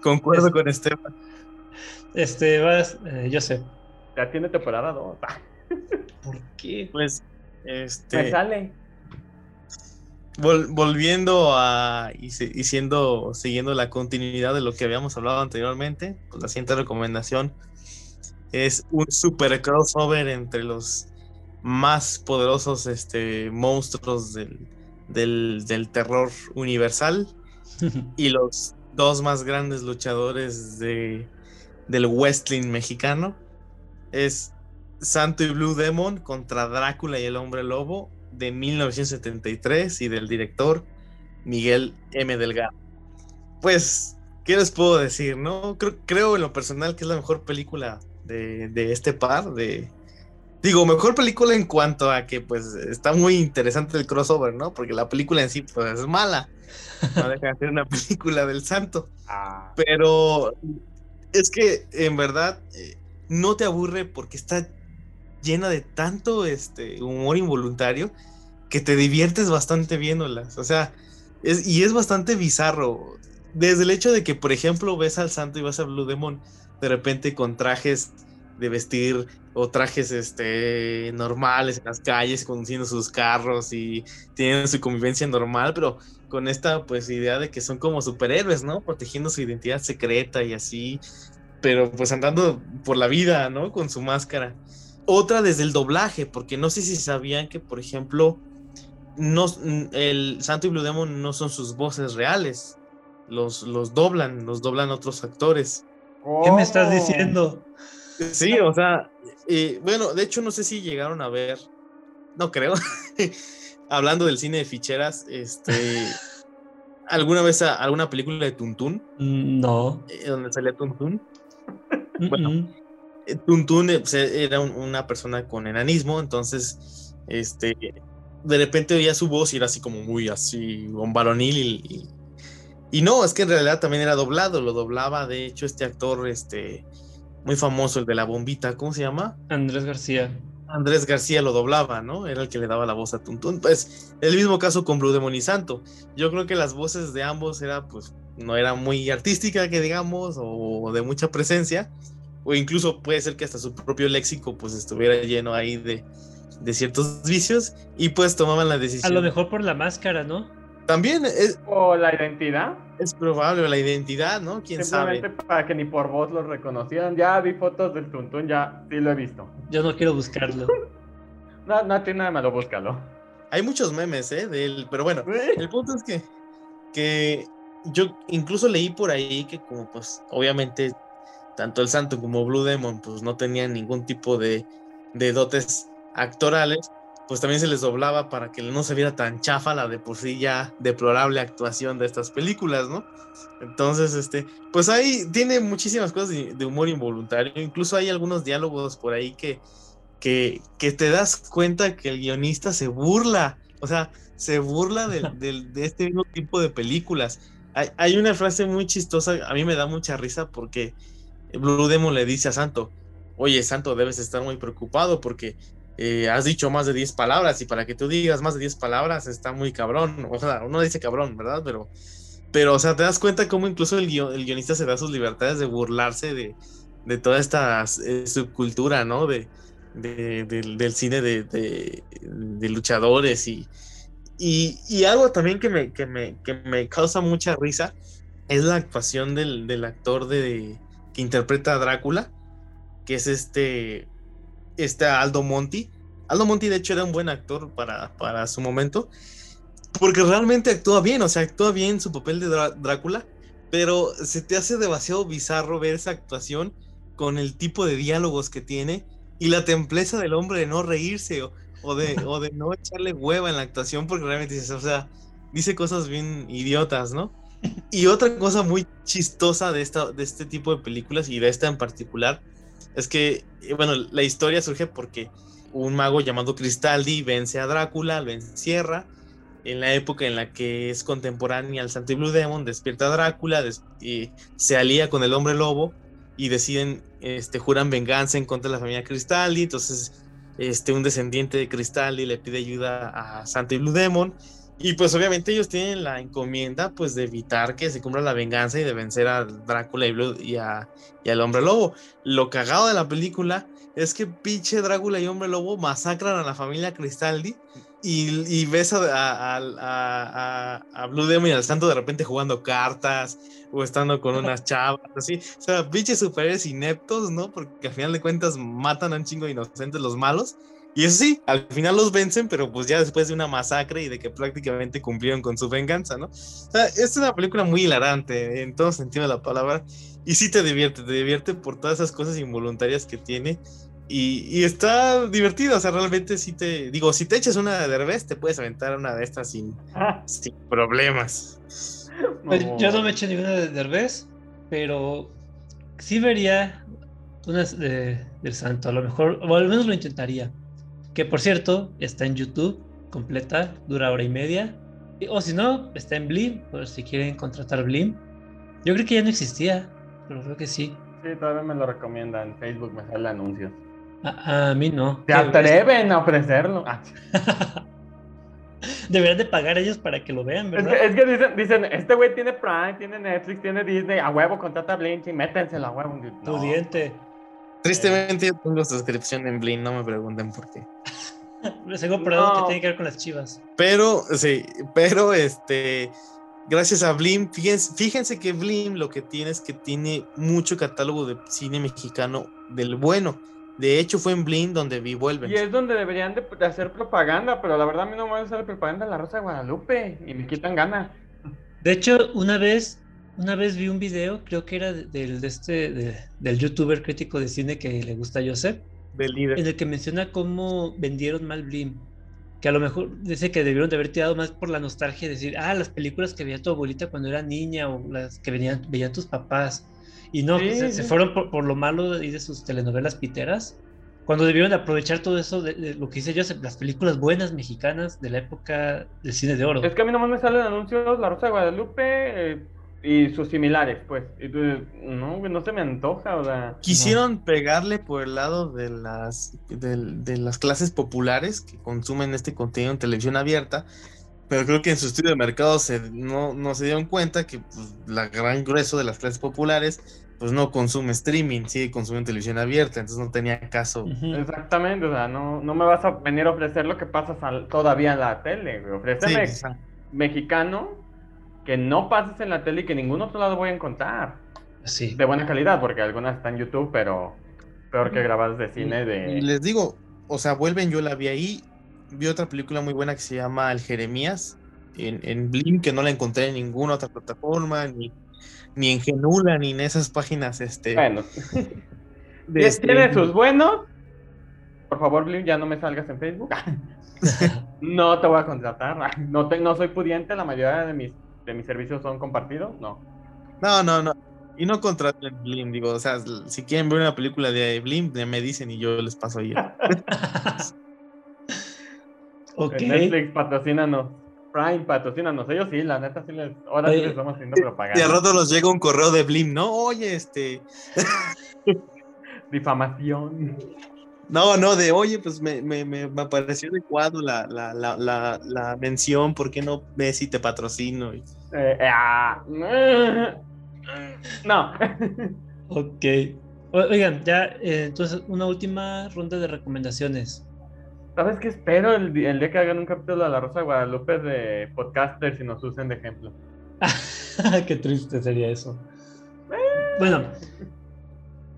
Concuerdo Es- con Esteban. Este, vas, eh, yo sé. Ya tiene temporada 2. ¿Por qué? Pues, Me este. sale. Vol- volviendo a. Y, se- y siendo. Siguiendo la continuidad de lo que habíamos hablado anteriormente, pues la siguiente recomendación es un super crossover entre los más poderosos este, monstruos del, del, del terror universal y los dos más grandes luchadores de, del wrestling mexicano. Es Santo y Blue Demon contra Drácula y el Hombre Lobo de 1973 y del director Miguel M. Delgado. Pues, ¿qué les puedo decir? No? Creo, creo en lo personal que es la mejor película de, de este par. De, digo, mejor película en cuanto a que pues está muy interesante el crossover, ¿no? Porque la película en sí pues es mala. No deja de ser una película del santo. Ah, Pero es que en verdad eh, no te aburre porque está llena de tanto este humor involuntario que te diviertes bastante viéndolas. O sea, es, y es bastante bizarro. Desde el hecho de que, por ejemplo, ves al santo y vas a Blue Demon de repente con trajes de vestir o trajes este normales en las calles conduciendo sus carros y tienen su convivencia normal, pero con esta pues idea de que son como superhéroes, ¿no? Protegiendo su identidad secreta y así, pero pues andando por la vida, ¿no? Con su máscara. Otra desde el doblaje, porque no sé si sabían que, por ejemplo, no, el Santo y Blue Demon no son sus voces reales, los, los doblan, los doblan otros actores. ¿Qué me estás ¿cómo? diciendo? Sí, o sea, eh, bueno, de hecho no sé si llegaron a ver, no creo, hablando del cine de ficheras, este, ¿alguna vez a- alguna película de Tuntún, Mm, No. eh, donde salía Tuntún? Mm, Bueno. Eh, Tuntún eh, pues, eh, era un- una persona con enanismo, entonces, este, de repente oía su voz y era así como muy así, un varonil y, y, y no, es que en realidad también era doblado, lo doblaba, de hecho, este actor, este, muy famoso, el de la bombita, ¿cómo se llama? Andrés García. Andrés García lo doblaba, ¿no? Era el que le daba la voz a Tuntún. Pues el mismo caso con Blue Demon y Santo. Yo creo que las voces de ambos era, pues, no era muy artística, que digamos, o de mucha presencia, o incluso puede ser que hasta su propio léxico, pues, estuviera lleno ahí de, de ciertos vicios, y pues tomaban la A decisión. lo mejor por la máscara, ¿no? También es, ¿O la identidad? es probable la identidad, ¿no? ¿Quién Simplemente sabe? para que ni por voz lo reconocieran. Ya vi fotos del Tuntún, ya sí lo he visto. Yo no quiero buscarlo. No, no tiene nada malo, búscalo. Hay muchos memes, ¿eh? De él, pero bueno, El punto es que, que yo incluso leí por ahí que como pues obviamente tanto el Santo como Blue Demon pues no tenían ningún tipo de, de dotes actorales, pues también se les doblaba para que no se viera tan chafa la de por sí ya deplorable actuación de estas películas, ¿no? Entonces, este, pues ahí tiene muchísimas cosas de, de humor involuntario, incluso hay algunos diálogos por ahí que, que, que te das cuenta que el guionista se burla, o sea, se burla del- del- de, este mismo tipo de películas. Hay, hay una frase muy chistosa, a mí me da mucha risa porque Blue Demon le dice a Santo, oye Santo, debes estar muy preocupado porque eh, has dicho más de 10 palabras y para que tú digas más de 10 palabras está muy cabrón. O sea, uno dice cabrón, ¿verdad? Pero, pero o sea, te das cuenta cómo incluso el, el guionista se da sus libertades de burlarse de, de toda esta eh, subcultura, ¿no? De, de- del, cine de luchadores y, y, y algo también que me, que, me, que me causa mucha risa es la actuación del, del actor de, que interpreta a Drácula, que es este, este Aldo Monti. Aldo Monti, de hecho, era un buen actor para, para su momento. porque realmente actúa bien, o sea, actúa bien su papel de Drácula, pero se te hace demasiado bizarro ver esa actuación con el tipo de diálogos que tiene y la templeza del hombre de no reírse o, de, o de no echarle hueva en la actuación, porque realmente dices, o sea, dice cosas bien idiotas, ¿no? Y otra cosa muy chistosa de, esta, de este tipo de películas y de esta en particular es que, eh, bueno, la historia surge porque un mago llamado Cristaldi vence a Drácula, lo encierra. En la época en la que es contemporánea al Santo Blue Demon, despierta a Drácula, y se alía con el hombre lobo y deciden, este, juran venganza en contra de la familia Cristaldi. Entonces, este, un descendiente de Cristaldi le pide ayuda a Santo Blue Demon y pues obviamente ellos tienen la encomienda pues de evitar que se cumpla la venganza y de vencer a Drácula y, a, y al hombre lobo. Lo cagado de la película es que pinche Drácula y hombre lobo masacran a la familia Cristaldi y, ves a, a, Blue Demon y al santo de repente jugando cartas o estando con unas chavas, así. O sea, pinches superhéroes ineptos, ¿no? Porque al final de cuentas matan a un chingo de inocentes los malos y eso sí, al final los vencen, pero pues ya después de una masacre y de que prácticamente cumplieron con su venganza, ¿no? O sea, es una película muy hilarante en todo sentido de la palabra. Y sí te divierte, te divierte por todas esas cosas involuntarias que tiene. Y, está divertido, o sea, realmente sí te... Digo, si te echas una de Derbez, te puedes aventar una de estas sin, sin problemas. Pues, yo no me eché ninguna de Derbez, pero sí vería unas de, del santo, a lo mejor, o al menos lo intentaría que por cierto está en YouTube completa, dura hora y media. O si no, está en Blim, por si quieren contratar Blim. Yo creo que ya no existía, pero creo que sí. Sí, todavía me lo recomiendan. En Facebook me sale anuncios. A, a mí no. Se atreven a ofrecerlo. Ah. Deberían de pagar ellos para que lo vean, ¿verdad? Es que, dicen, dicen, este güey tiene Prime, tiene Netflix, tiene Disney, a huevo, contrata Blim y métenselo a huevo. Tu diente. Tristemente yo tengo suscripción en Blin, no me pregunten por qué. Les tengo por no. que tiene que ver con las chivas. Pero, sí, pero este, gracias a Blim, fíjense, que Blim lo que tiene es que tiene mucho catálogo de cine mexicano del bueno. De hecho, fue en Blim donde vi Vuelven. Y es donde deberían de, hacer propaganda, pero la verdad a mí no me va a hacer propaganda en la Rosa de Guadalupe y me quitan gana. De hecho, una vez una vez vi un video, creo que era del, de este, del youtuber crítico de cine que le gusta a Joseph, en el que menciona cómo vendieron mal Blim. Que a lo mejor dice que debieron de haber tirado más por la nostalgia, decir, ah, las películas que veía tu abuelita cuando era niña o las que venían, veían tus papás. Y no, se, fueron por, lo malo de, de sus telenovelas piteras cuando debieron de aprovechar todo eso de, lo que dice Joseph, las películas buenas mexicanas de la época del cine de oro. Es que a mí nomás me salen anuncios La Rosa de Guadalupe, eh, y sus similares, pues. Y no, no se me antoja, o sea. Quisieron pegarle por el lado de las, de, las clases populares que consumen este contenido en televisión abierta, pero creo que en su estudio de mercado se, no, no se dieron cuenta que pues, la gran grueso de las clases populares pues no consume streaming, sigue consumiendo televisión abierta, entonces no tenía caso. Exactamente, o sea, no, no me vas a venir a ofrecer lo que pasa todavía en la tele, ofréceme mexicano que no pases en la tele y que ningún otro lado voy a encontrar. Sí. De buena calidad, porque algunas están en YouTube, pero peor que grabadas de cine de... Y les digo, o sea, vuelven, yo la vi ahí, vi otra película muy buena que se llama El Jeremías, en, en Blim, que no la encontré en ninguna otra plataforma, ni, ni en Genula, ni en esas páginas, este... Bueno. Este, ¿Tiene sus buenos? Por favor, Blim, ya no me salgas en Facebook. no te voy a contratar. No, no soy pudiente, la mayoría de mis de mis servicios son compartidos? No. No, no, no. Y no contraten Blim, digo, o sea, si quieren ver una película de Blim, me dicen y yo les paso ahí. ok. Netflix, patrocínanos. Prime, patrocínanos. Ellos sí, la neta sí les. Ahora sí les estamos haciendo propaganda. Y a rato nos llega un correo de Blim, ¿no? Oye, este. Difamación. No, no, de oye, pues me, me, me, pareció adecuado la, la, la, la, mención, ¿por qué no Messi te patrocino? Eh, eh, ah, no. ok. Oigan, ya, eh, entonces, una última ronda de recomendaciones. ¿Sabes qué espero el, el, día que hagan un capítulo de La Rosa de Guadalupe de podcasters y nos usen de ejemplo? qué triste sería eso. Bueno,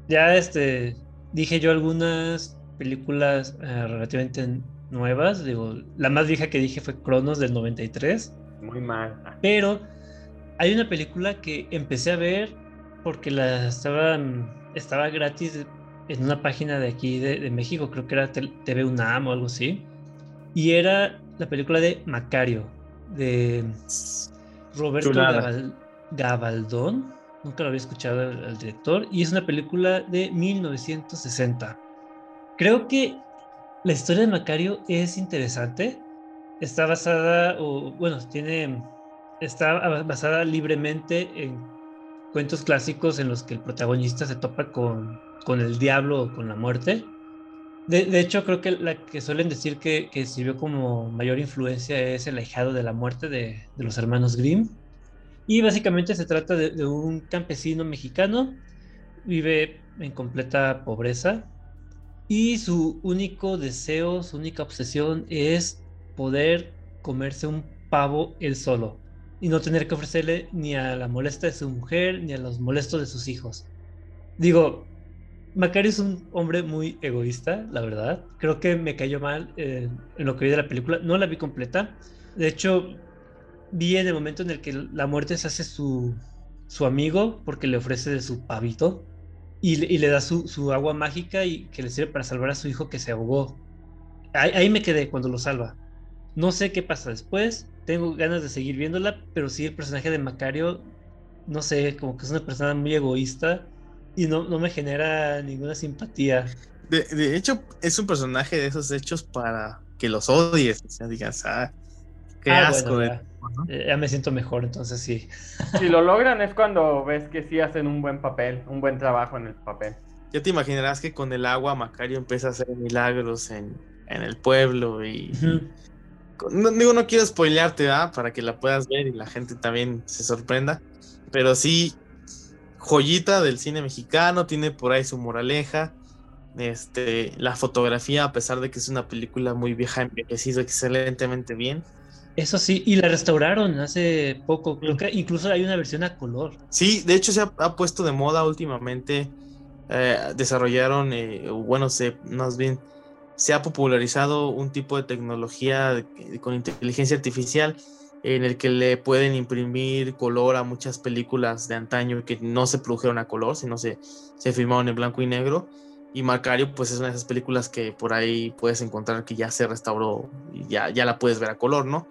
ya este, dije yo algunas películas eh, relativamente nuevas. Digo, la más vieja que dije fue Cronos del 93. Muy mal. Pero hay una película que empecé a ver porque la estaba, estaba gratis en una página de aquí de, México, creo que era TV UNAM o algo así. Y era la película de Macario, de Roberto Gabaldón. Nunca lo había escuchado al director. Y es una película de 1960. Creo que la historia de Macario es interesante. Está basada, o bueno, tiene, está basada libremente en cuentos clásicos en los que el protagonista se topa con, con el diablo o con la muerte. De, hecho, creo que la que suelen decir que, que, sirvió como mayor influencia es El ahijado de la muerte de, de los hermanos Grimm. Y básicamente se trata de, de, un campesino mexicano, vive en completa pobreza, y su único deseo, su única obsesión es poder comerse un pavo él solo y no tener que ofrecerle ni a la molesta de su mujer ni a los molestos de sus hijos. Digo, Macario es un hombre muy egoísta, la verdad. Creo que me cayó mal eh, en lo que vi de la película. No la vi completa. De hecho, vi en el momento en el que la muerte se hace su, su amigo porque le ofrece de su pavito y, le da su, agua mágica y que le sirve para salvar a su hijo que se ahogó. Ahí, me quedé cuando lo salva. No sé qué pasa después, tengo ganas de seguir viéndola, pero sí el personaje de Macario, no sé, como que es una persona muy egoísta y no, no me genera ninguna simpatía. De, hecho, es un personaje de esos hechos para que los odies, o sea, digas, ah, qué ah, asco. Eh, ya me siento mejor, entonces sí. Si lo logran es cuando ves que sí hacen un buen papel, un buen trabajo en el papel. Ya te imaginarás que con el agua Macario empieza a hacer milagros en, el pueblo y... no, digo, no quiero spoilearte, ¿verdad? Para que la puedas ver y la gente también se sorprenda. Pero sí, joyita del cine mexicano, tiene por ahí su moraleja. Este, la fotografía, a pesar de que es una película muy vieja, envejecido excelentemente bien. Eso sí, y la restauraron hace poco. Creo que incluso hay una versión a color. Sí, de hecho se ha, puesto de moda últimamente. Eh, desarrollaron, eh, bueno, se, más bien, se ha popularizado un tipo de tecnología con inteligencia artificial en el que le pueden imprimir color a muchas películas de antaño que no se produjeron a color, sino se, se filmaron en blanco y negro. Y Macario, pues es una de esas películas que por ahí puedes encontrar que ya se restauró y ya, ya la puedes ver a color, ¿no?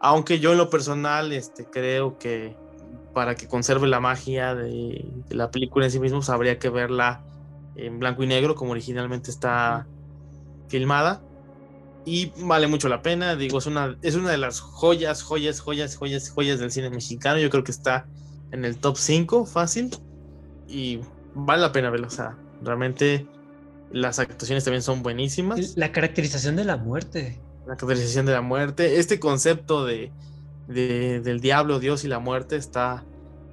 Aunque yo en lo personal este, creo que para que conserve la magia de, la película en sí mismo, pues, habría que verla en blanco y negro, como originalmente está filmada. Y vale mucho la pena, digo, es una, es una de las joyas, joyas, joyas, joyas, joyas del cine mexicano. Yo creo que está en el top 5 fácil. Y vale la pena verlo. O sea, realmente las actuaciones también son buenísimas. La caracterización de la muerte la caracterización de la muerte. Este concepto de, del diablo, Dios y la muerte está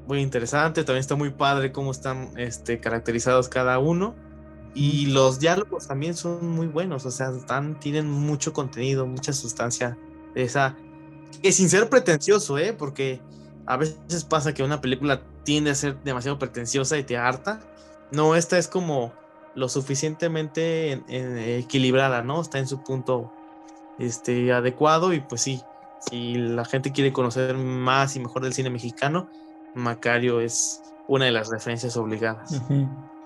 muy interesante. También está muy padre cómo están este, caracterizados cada uno. Y los diálogos también son muy buenos, o sea, están, tienen mucho contenido, mucha sustancia. Esa, que sin ser pretencioso, ¿eh? Porque a veces pasa que una película tiende a ser demasiado pretenciosa y te harta. No, esta es como lo suficientemente equilibrada, ¿no? Está en su punto este, adecuado y pues sí, si la gente quiere conocer más y mejor del cine mexicano, Macario es una de las referencias obligadas.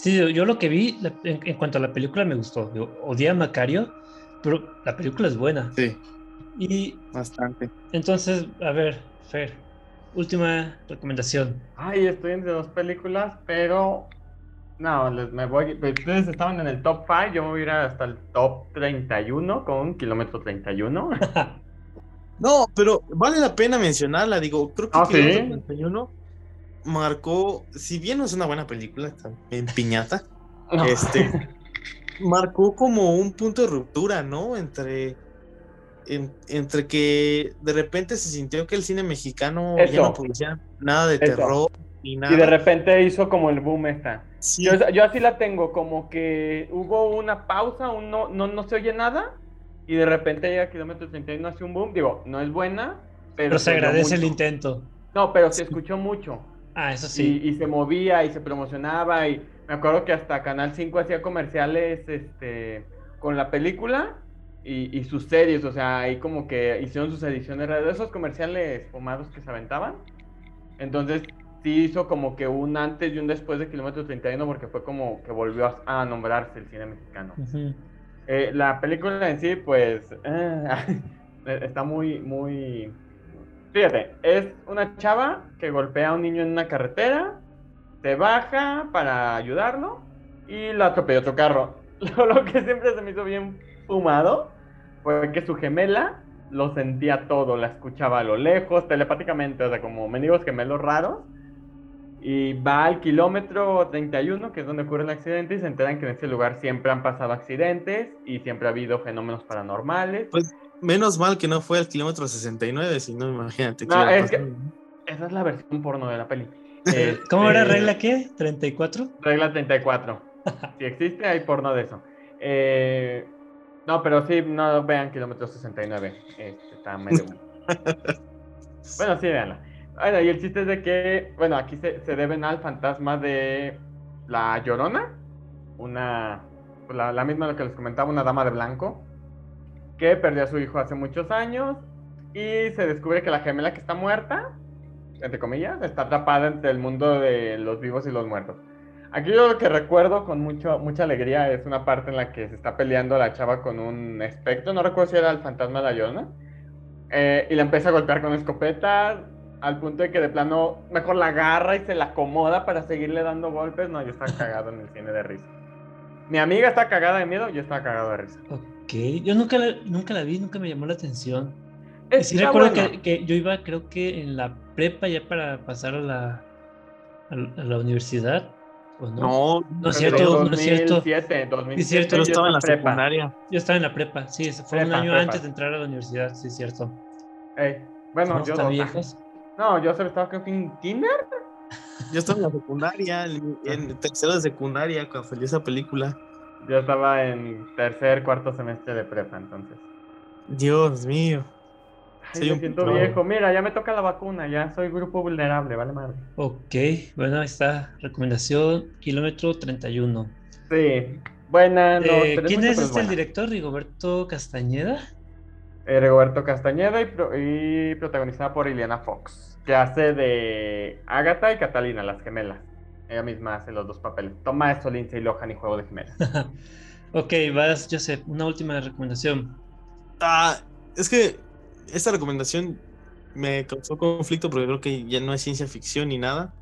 Sí, yo lo que vi en, cuanto a la película me gustó. Yo odié a Macario, pero la película es buena. Sí. Y bastante. Entonces, a ver, Fer, última recomendación. Ay, estoy entre dos películas, pero no, me voy. Ustedes estaban en el top 5, yo me voy a ir hasta el top 31 con kilómetro 31. no, pero vale la pena mencionarla, digo, creo que ah, kilómetro 31 marcó, si bien no es una buena película, en piñata, este, marcó como un punto de ruptura, ¿no? Entre, entre que de repente se sintió que el cine mexicano ya no producía nada de terror y de repente hizo como el boom esta. Yo, así la tengo, como que hubo una pausa, un no, no, se oye nada, y de repente llega a kilómetro 31 hace un boom. Digo, no es buena, pero. se, agradece el intento. No, pero se escuchó mucho. Ah, eso sí. Y, se movía y se promocionaba. Y me acuerdo que hasta Canal 5 hacía comerciales este, con la película. y, y, sus series, o sea, ahí como que hicieron sus ediciones de esos comerciales fumados que se aventaban. Entonces, sí hizo como que un antes y un después de Kilómetro 31 porque fue como que volvió a, nombrarse el cine mexicano. Eh, la película en sí, pues, eh, está muy, muy... Fíjate, es una chava que golpea a un niño en una carretera, se baja para ayudarlo y lo atropella otro carro. Lo, que siempre se me hizo bien fumado fue que su gemela lo sentía todo, la escuchaba a lo lejos, telepáticamente, o sea, como mendigos gemelos raros y va al kilómetro 31, que es donde ocurre el accidente, y se enteran que en ese lugar siempre han pasado accidentes y siempre ha habido fenómenos paranormales. Pues menos mal que no fue al kilómetro 69, si no, imagínate. No, es que esa es la versión porno de la peli. ¿Cómo era este, regla qué? ¿34? Regla 34. si existe, hay porno de eso. Eh, no, pero sí, no vean kilómetro 69. Este, está medio... bueno, sí, véanla. Bueno, y el chiste es de que, bueno, aquí se, deben al fantasma de la Llorona, una, pues, la, la misma lo que les comentaba, una dama de blanco, que perdió a su hijo hace muchos años y se descubre que la gemela que está muerta, entre comillas, está atrapada entre el mundo de los vivos y los muertos. Aquí yo lo que recuerdo con mucho, mucha alegría es una parte en la que se está peleando la chava con un espectro, no recuerdo si era el fantasma de la Llorona, eh, y la empieza a golpear con escopeta, al punto de que de plano mejor la agarra y se la acomoda para seguirle dando golpes. No, yo estaba cagado en el cine de risa. Mi amiga está cagada de miedo, yo estaba cagado de risa. Ok, yo nunca la, nunca la vi, nunca me llamó la atención. Es, sí recuerdo que, yo iba, creo que en la prepa ya para pasar a la, a la universidad. ¿o no? no, no es cierto, no es cierto. 2007, es cierto, yo estaba en la secundaria. Yo estaba en la prepa, sí, fue un año antes de entrar a la universidad, sí, es cierto. bueno, yo dos no, yo solo estaba creo que en kinder. Yo estaba en la secundaria, en, tercero de secundaria cuando salió esa película. Yo estaba en tercer, cuarto semestre de prepa, entonces. Dios mío. Ay, me siento viejo. Mira, ya me toca la vacuna, ya soy grupo vulnerable, vale madre. Ok, bueno, ahí está. Recomendación, kilómetro 31. Sí, buena. Eh, ¿Quién es este el director? ¿Rigoberto Castañeda? Eh, Rigoberto Castañeda y, y protagonizada por Ileana Fox que hace de Agatha y Catalina, las gemelas. Ella misma hace los dos papeles. Toma eso, Lindsay Lohan y Juego de Gemelas. ok, vas, Joseph, una última recomendación. Ah, es que esta recomendación me causó conflicto porque creo que ya no es ciencia ficción ni nada.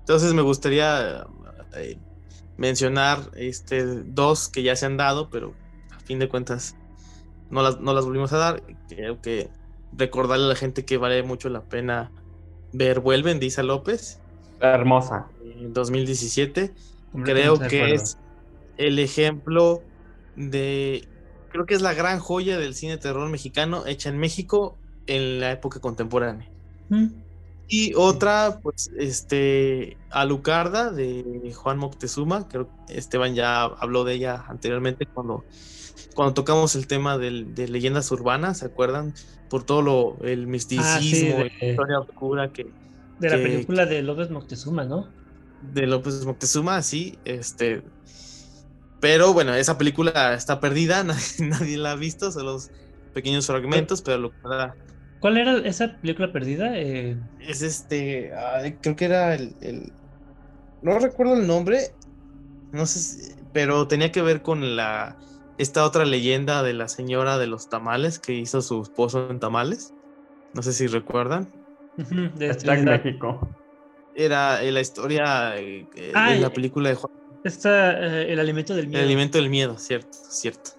Entonces me gustaría eh, mencionar este, dos que ya se han dado, pero a fin de cuentas no las, no las volvimos a dar. Creo que recordarle a la gente que vale mucho la pena ver Vuelven de Isa López. Hermosa. En 2017. Creo que es el ejemplo de. Creo que es la gran joya del cine terror mexicano hecha en México en la época contemporánea. Mm. Y otra, pues, este, Alucarda de Juan Moctezuma, creo que Esteban ya habló de ella anteriormente cuando, cuando tocamos el tema de leyendas urbanas, ¿se acuerdan? por todo lo, el misticismo, ah, la historia oscura que... De la película de López Moctezuma, ¿no? De López Moctezuma, sí, este... Pero bueno, esa película está perdida, nadie, la ha visto, son los pequeños fragmentos, pero lo ¿Cuál era esa película perdida? Eh, es este, creo que era el, el, No recuerdo el nombre, no sé, pero tenía que ver con la esta otra leyenda de la señora de los tamales que hizo su esposo en tamales. No sé si recuerdan. Está en México. Era eh, la historia eh, eh, de la película de Juan. Está el alimento del miedo. El alimento del miedo, cierto, cierto.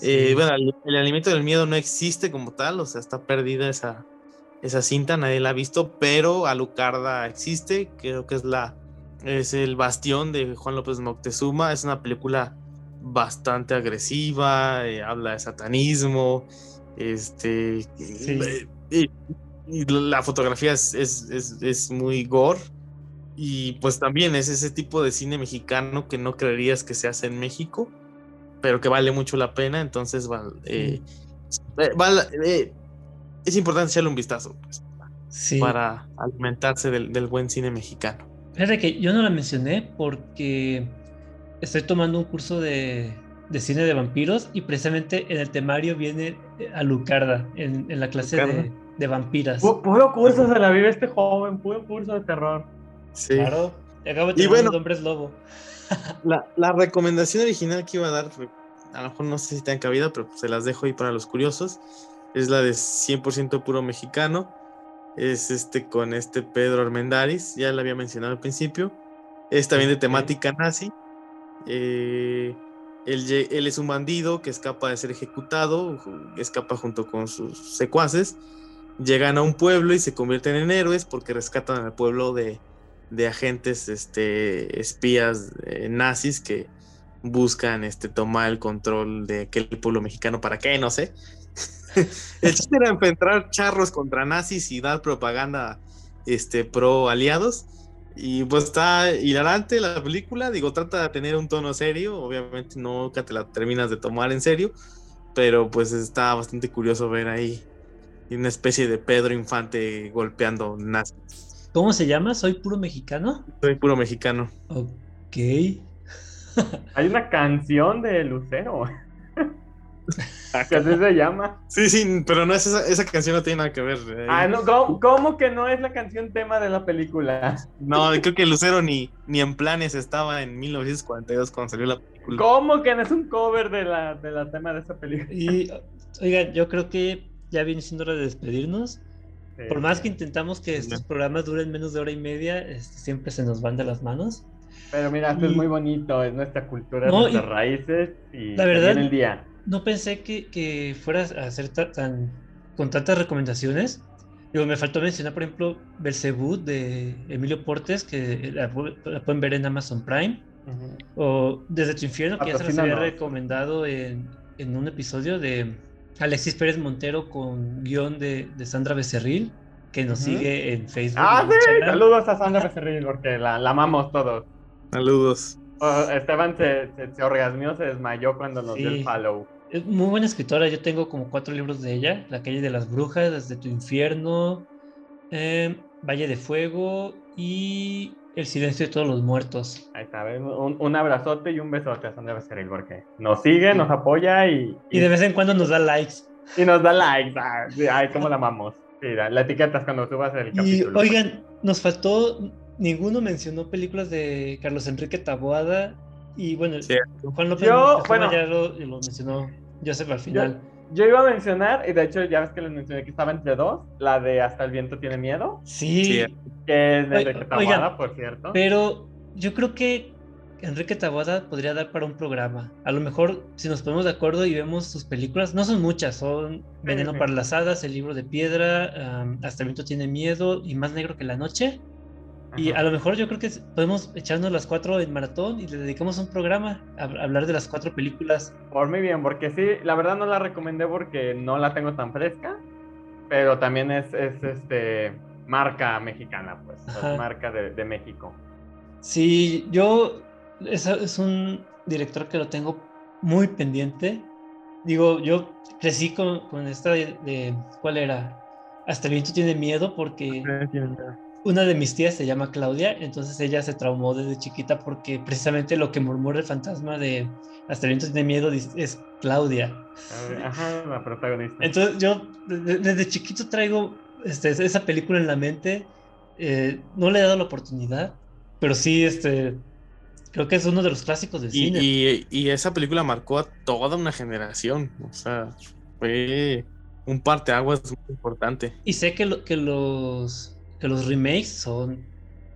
bueno, el, alimento del miedo no existe como tal, o sea, está perdida esa, esa cinta, nadie la ha visto, pero Alucarda existe, creo que es la es el bastión de Juan López Moctezuma, es una película bastante agresiva, eh, habla de satanismo, este, eh, y, la fotografía es, es, muy gore. Y pues también es ese tipo de cine mexicano que no creerías que se hace en México, pero que vale mucho la pena. Entonces, eh, es importante echarle un vistazo pues, para alimentarse del, del, buen cine mexicano. Fíjate que yo no la mencioné porque estoy tomando un curso de, de cine de vampiros y precisamente en el temario viene Alucarda en, en la clase de, de, vampiras. Puro curso se la vive este joven, puro curso de terror. Sí. Claro, acabo de y bueno, hombres lobo. La, la, recomendación original que iba a dar, a lo mejor no sé si tenga cabida, pero se las dejo ahí para los curiosos. Es la de 100% puro mexicano. Es este con este Pedro Armendáriz, ya lo había mencionado al principio. Es también de temática nazi. Eh, él, él, es un bandido que escapa de ser ejecutado, escapa junto con sus secuaces. Llegan a un pueblo y se convierten en héroes porque rescatan al pueblo de, de agentes este, espías eh, nazis que buscan este, tomar el control de aquel pueblo mexicano. ¿Para qué? No sé. el chiste era enfrentar charros contra nazis y dar propaganda este, pro aliados. Y pues está hilarante la película, digo, trata de tener un tono serio, obviamente nunca te la terminas de tomar en serio, pero pues está bastante curioso ver ahí una especie de Pedro Infante golpeando nazis. ¿Cómo se llama? ¿Soy puro mexicano? Soy puro mexicano. Ok. Hay una canción de Lucero. que así se llama. Sí, sí, pero no es esa, esa canción no tiene nada que ver. Eh. Ah, no, ¿cómo, que no es la canción tema de la película? No, creo que Lucero ni, ni en planes estaba en 1942 cuando salió la película. ¿Cómo que no es un cover de la, de la tema de esa película? Y, oigan, yo creo que ya viene siendo hora de despedirnos. Por más que intentamos que estos programas duren menos de hora y media, este, siempre se nos van de las manos. Pero mira, esto es muy bonito, es nuestra cultura, nuestras raíces y la verdad, el día. No pensé que, que fueras a hacer tan, con tantas recomendaciones. Digo, me faltó mencionar, por ejemplo, Belcebú de Emilio Portes, que la, pueden ver en Amazon Prime. O Desde tu infierno, que ya se los había recomendado en, en un episodio de Alexis Pérez Montero con guion de, de Sandra Becerril, que nos sigue en Facebook. Ah, sí, saludos a Sandra Becerril porque la, la amamos todos. Saludos. Esteban se, se, orgasmió, se desmayó cuando nos dio el follow. Es muy buena escritora, yo tengo como cuatro libros de ella, La calle de las brujas, Desde tu infierno, eh, Valle de Fuego y El silencio de todos los muertos. Ahí está, un, un abrazote y un besote a Sandra Becerril porque nos sigue, nos apoya y, y, de vez en cuando nos da likes. Y nos da likes, ah, ay, cómo la amamos. Mira, la etiquetas cuando subas el capítulo. Y oigan, nos faltó, ninguno mencionó películas de Carlos Enrique Taboada y bueno, Juan López yo, bueno, ya lo, lo, mencionó Joseph al final. Yo, iba a mencionar, y de hecho ya ves que les mencioné que estaba entre dos, la de Hasta el viento tiene miedo. Sí. Que es de Enrique Taboada, por cierto. Pero yo creo que Enrique Taboada podría dar para un programa. A lo mejor, si nos ponemos de acuerdo y vemos sus películas, no son muchas, son Veneno para las Hadas, El libro de piedra, Hasta el viento tiene miedo y Más negro que la noche. Y a lo mejor yo creo que podemos echarnos las cuatro en maratón y le dedicamos un programa a hablar de las cuatro películas. Por muy bien, porque sí, la verdad no la recomendé porque no la tengo tan fresca, pero también es, es este marca mexicana, pues, marca de, de México. Sí, yo es, es un director que lo tengo muy pendiente. Digo, yo crecí con, con esta de, ¿Cuál era? Hasta el viento tiene miedo porque una de mis tías se llama Claudia, entonces ella se traumó desde chiquita porque precisamente lo que murmura el fantasma de Hasta el viento tiene miedo es Claudia. Ajá, la protagonista. Entonces yo desde chiquito traigo este, esa película en la mente. Eh, no le he dado la oportunidad, pero sí, este, Creo que es uno de los clásicos de cine. Y, esa película marcó a toda una generación. O sea, fue un parteaguas muy importante. Y sé que, que, los, que los remakes son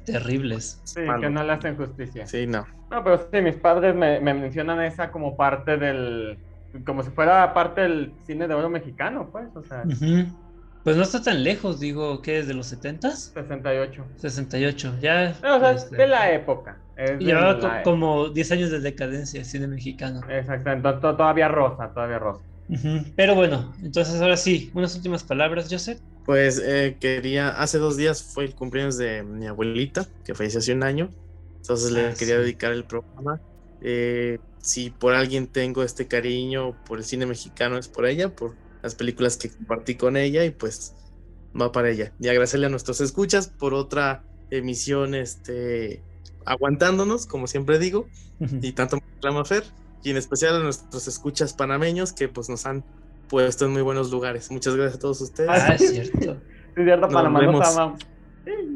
terribles. Sí, que no le hacen justicia. Sí, no. No, pero sí, mis padres me, mencionan esa como parte del. como si fuera parte del cine de oro mexicano, pues. O sea. Pues no está tan lejos, digo, ¿qué es de los 70s? 68. 68, ya. o sea, este, de la época. Llevaba como 10 años de decadencia el cine mexicano. Exacto, todavía rosa, todavía rosa. Pero bueno, entonces ahora sí, unas últimas palabras, Joseph. Pues eh, quería, hace dos días fue el cumpleaños de mi abuelita, que falleció hace un año, entonces le ah, quería dedicar el programa. Eh, si por alguien tengo este cariño por el cine mexicano es por ella, por las películas que compartí con ella y pues va para ella. Y agradecerle a nuestros escuchas por otra emisión, este, aguantándonos, como siempre digo, y tanto me Fer. y en especial a nuestros escuchas panameños que pues nos han puesto en muy buenos lugares. Muchas gracias a todos ustedes. Ah, es cierto. Sí, cierto, Panamá nos.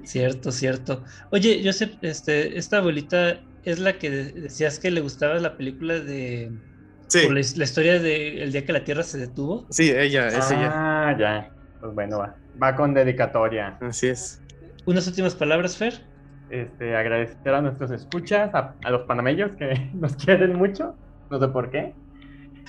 Cierto, cierto. Oye, Joseph, este, esta abuelita es la que de- decías que le gustaba la película de... Sí, la historia de El día que la Tierra se detuvo. sí, ella, es ella. Ah, ya. Pues bueno, va. Va con dedicatoria. Así es. Unas últimas palabras, Fer. Este, agradecer a nuestros escuchas, a, a los panameños que nos quieren mucho, no sé por qué.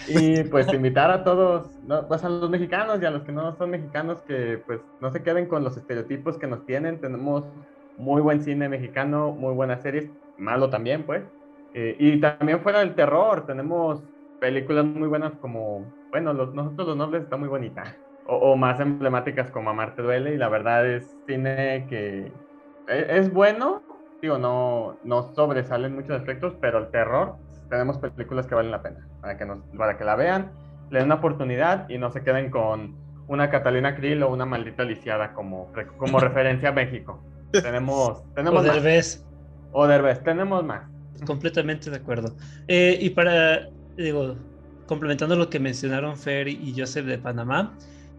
Y pues invitar a todos, no, pues a los mexicanos y a los que no son mexicanos que pues no se queden con los estereotipos que nos tienen. Tenemos muy buen cine mexicano, muy buenas series, malo también pues. Eh, y también fuera del terror, tenemos películas muy buenas como, bueno, los, Nosotros los Nobles está muy bonita. O, o más emblemáticas como Amarte Duele y la verdad es cine que e- es bueno, digo, no, no sobresalen muchos aspectos, pero el terror, tenemos películas que valen la pena, para que, nos, para que la vean, le den una oportunidad y no se queden con una Catalina Krill o una maldita lisiada como, como referencia a México. Tenemos, tenemos O más. Derbez. O Derbez, tenemos más. Completamente de acuerdo. Eh, y para, digo, complementando lo que mencionaron Fer y Joseph de Panamá,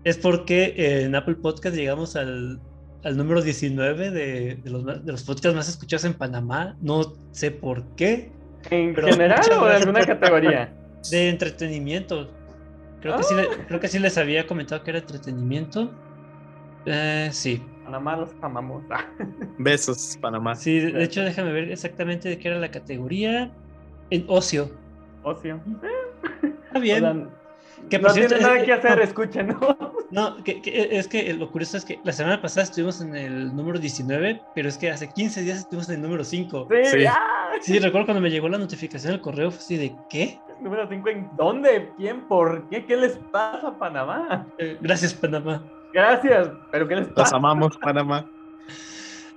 es porque eh, en Apple Podcast llegamos al, al número 19 de, de los, de los podcasts más escuchados en Panamá. No sé por qué. ¿En Pero general o de alguna categoría? De entretenimiento. Creo que, sí, le- creo que sí les había comentado que era entretenimiento. Eh, sí. Nada más los amamos. Ah, Besos, Panamá. Sí, de de hecho, déjame ver exactamente de qué era la categoría. En ocio. Ocio. Está bien. O sea, Que, no cierto, tienen nada eh, que hacer, no. escuchen, ¿no? No, que, que- es que lo curioso es que la semana pasada estuvimos en el número 19, pero es que hace 15 días estuvimos en el número 5. Sí, Sí. ah, Sí, recuerdo cuando me llegó la notificación del correo, fue así de ¿qué? Número 5, ¿en dónde? ¿Quién? ¿Por qué? ¿Qué les pasa a Panamá? Eh, gracias, Panamá. Gracias, pero ¿qué les Los pasa? amamos, Panamá.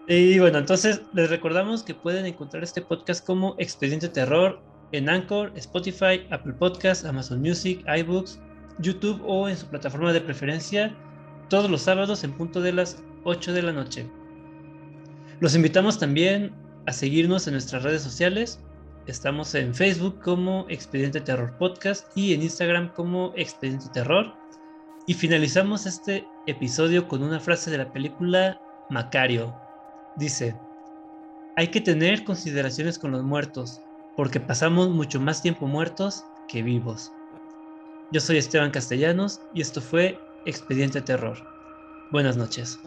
Y bueno, entonces les recordamos que pueden encontrar este podcast como Expediente Terror en Anchor, Spotify, Apple Podcasts, Amazon Music, iBooks, YouTube o en su plataforma de preferencia todos los sábados en punto de las 8 de la noche. Los invitamos también a seguirnos en nuestras redes sociales. Estamos en Facebook como Expediente Terror Podcast y en Instagram como Expediente Terror. Y finalizamos este episodio con una frase de la película Macario. Dice, hay que tener consideraciones con los muertos, porque pasamos mucho más tiempo muertos que vivos. Yo soy Esteban Castellanos y esto fue Expediente Terror. Buenas noches.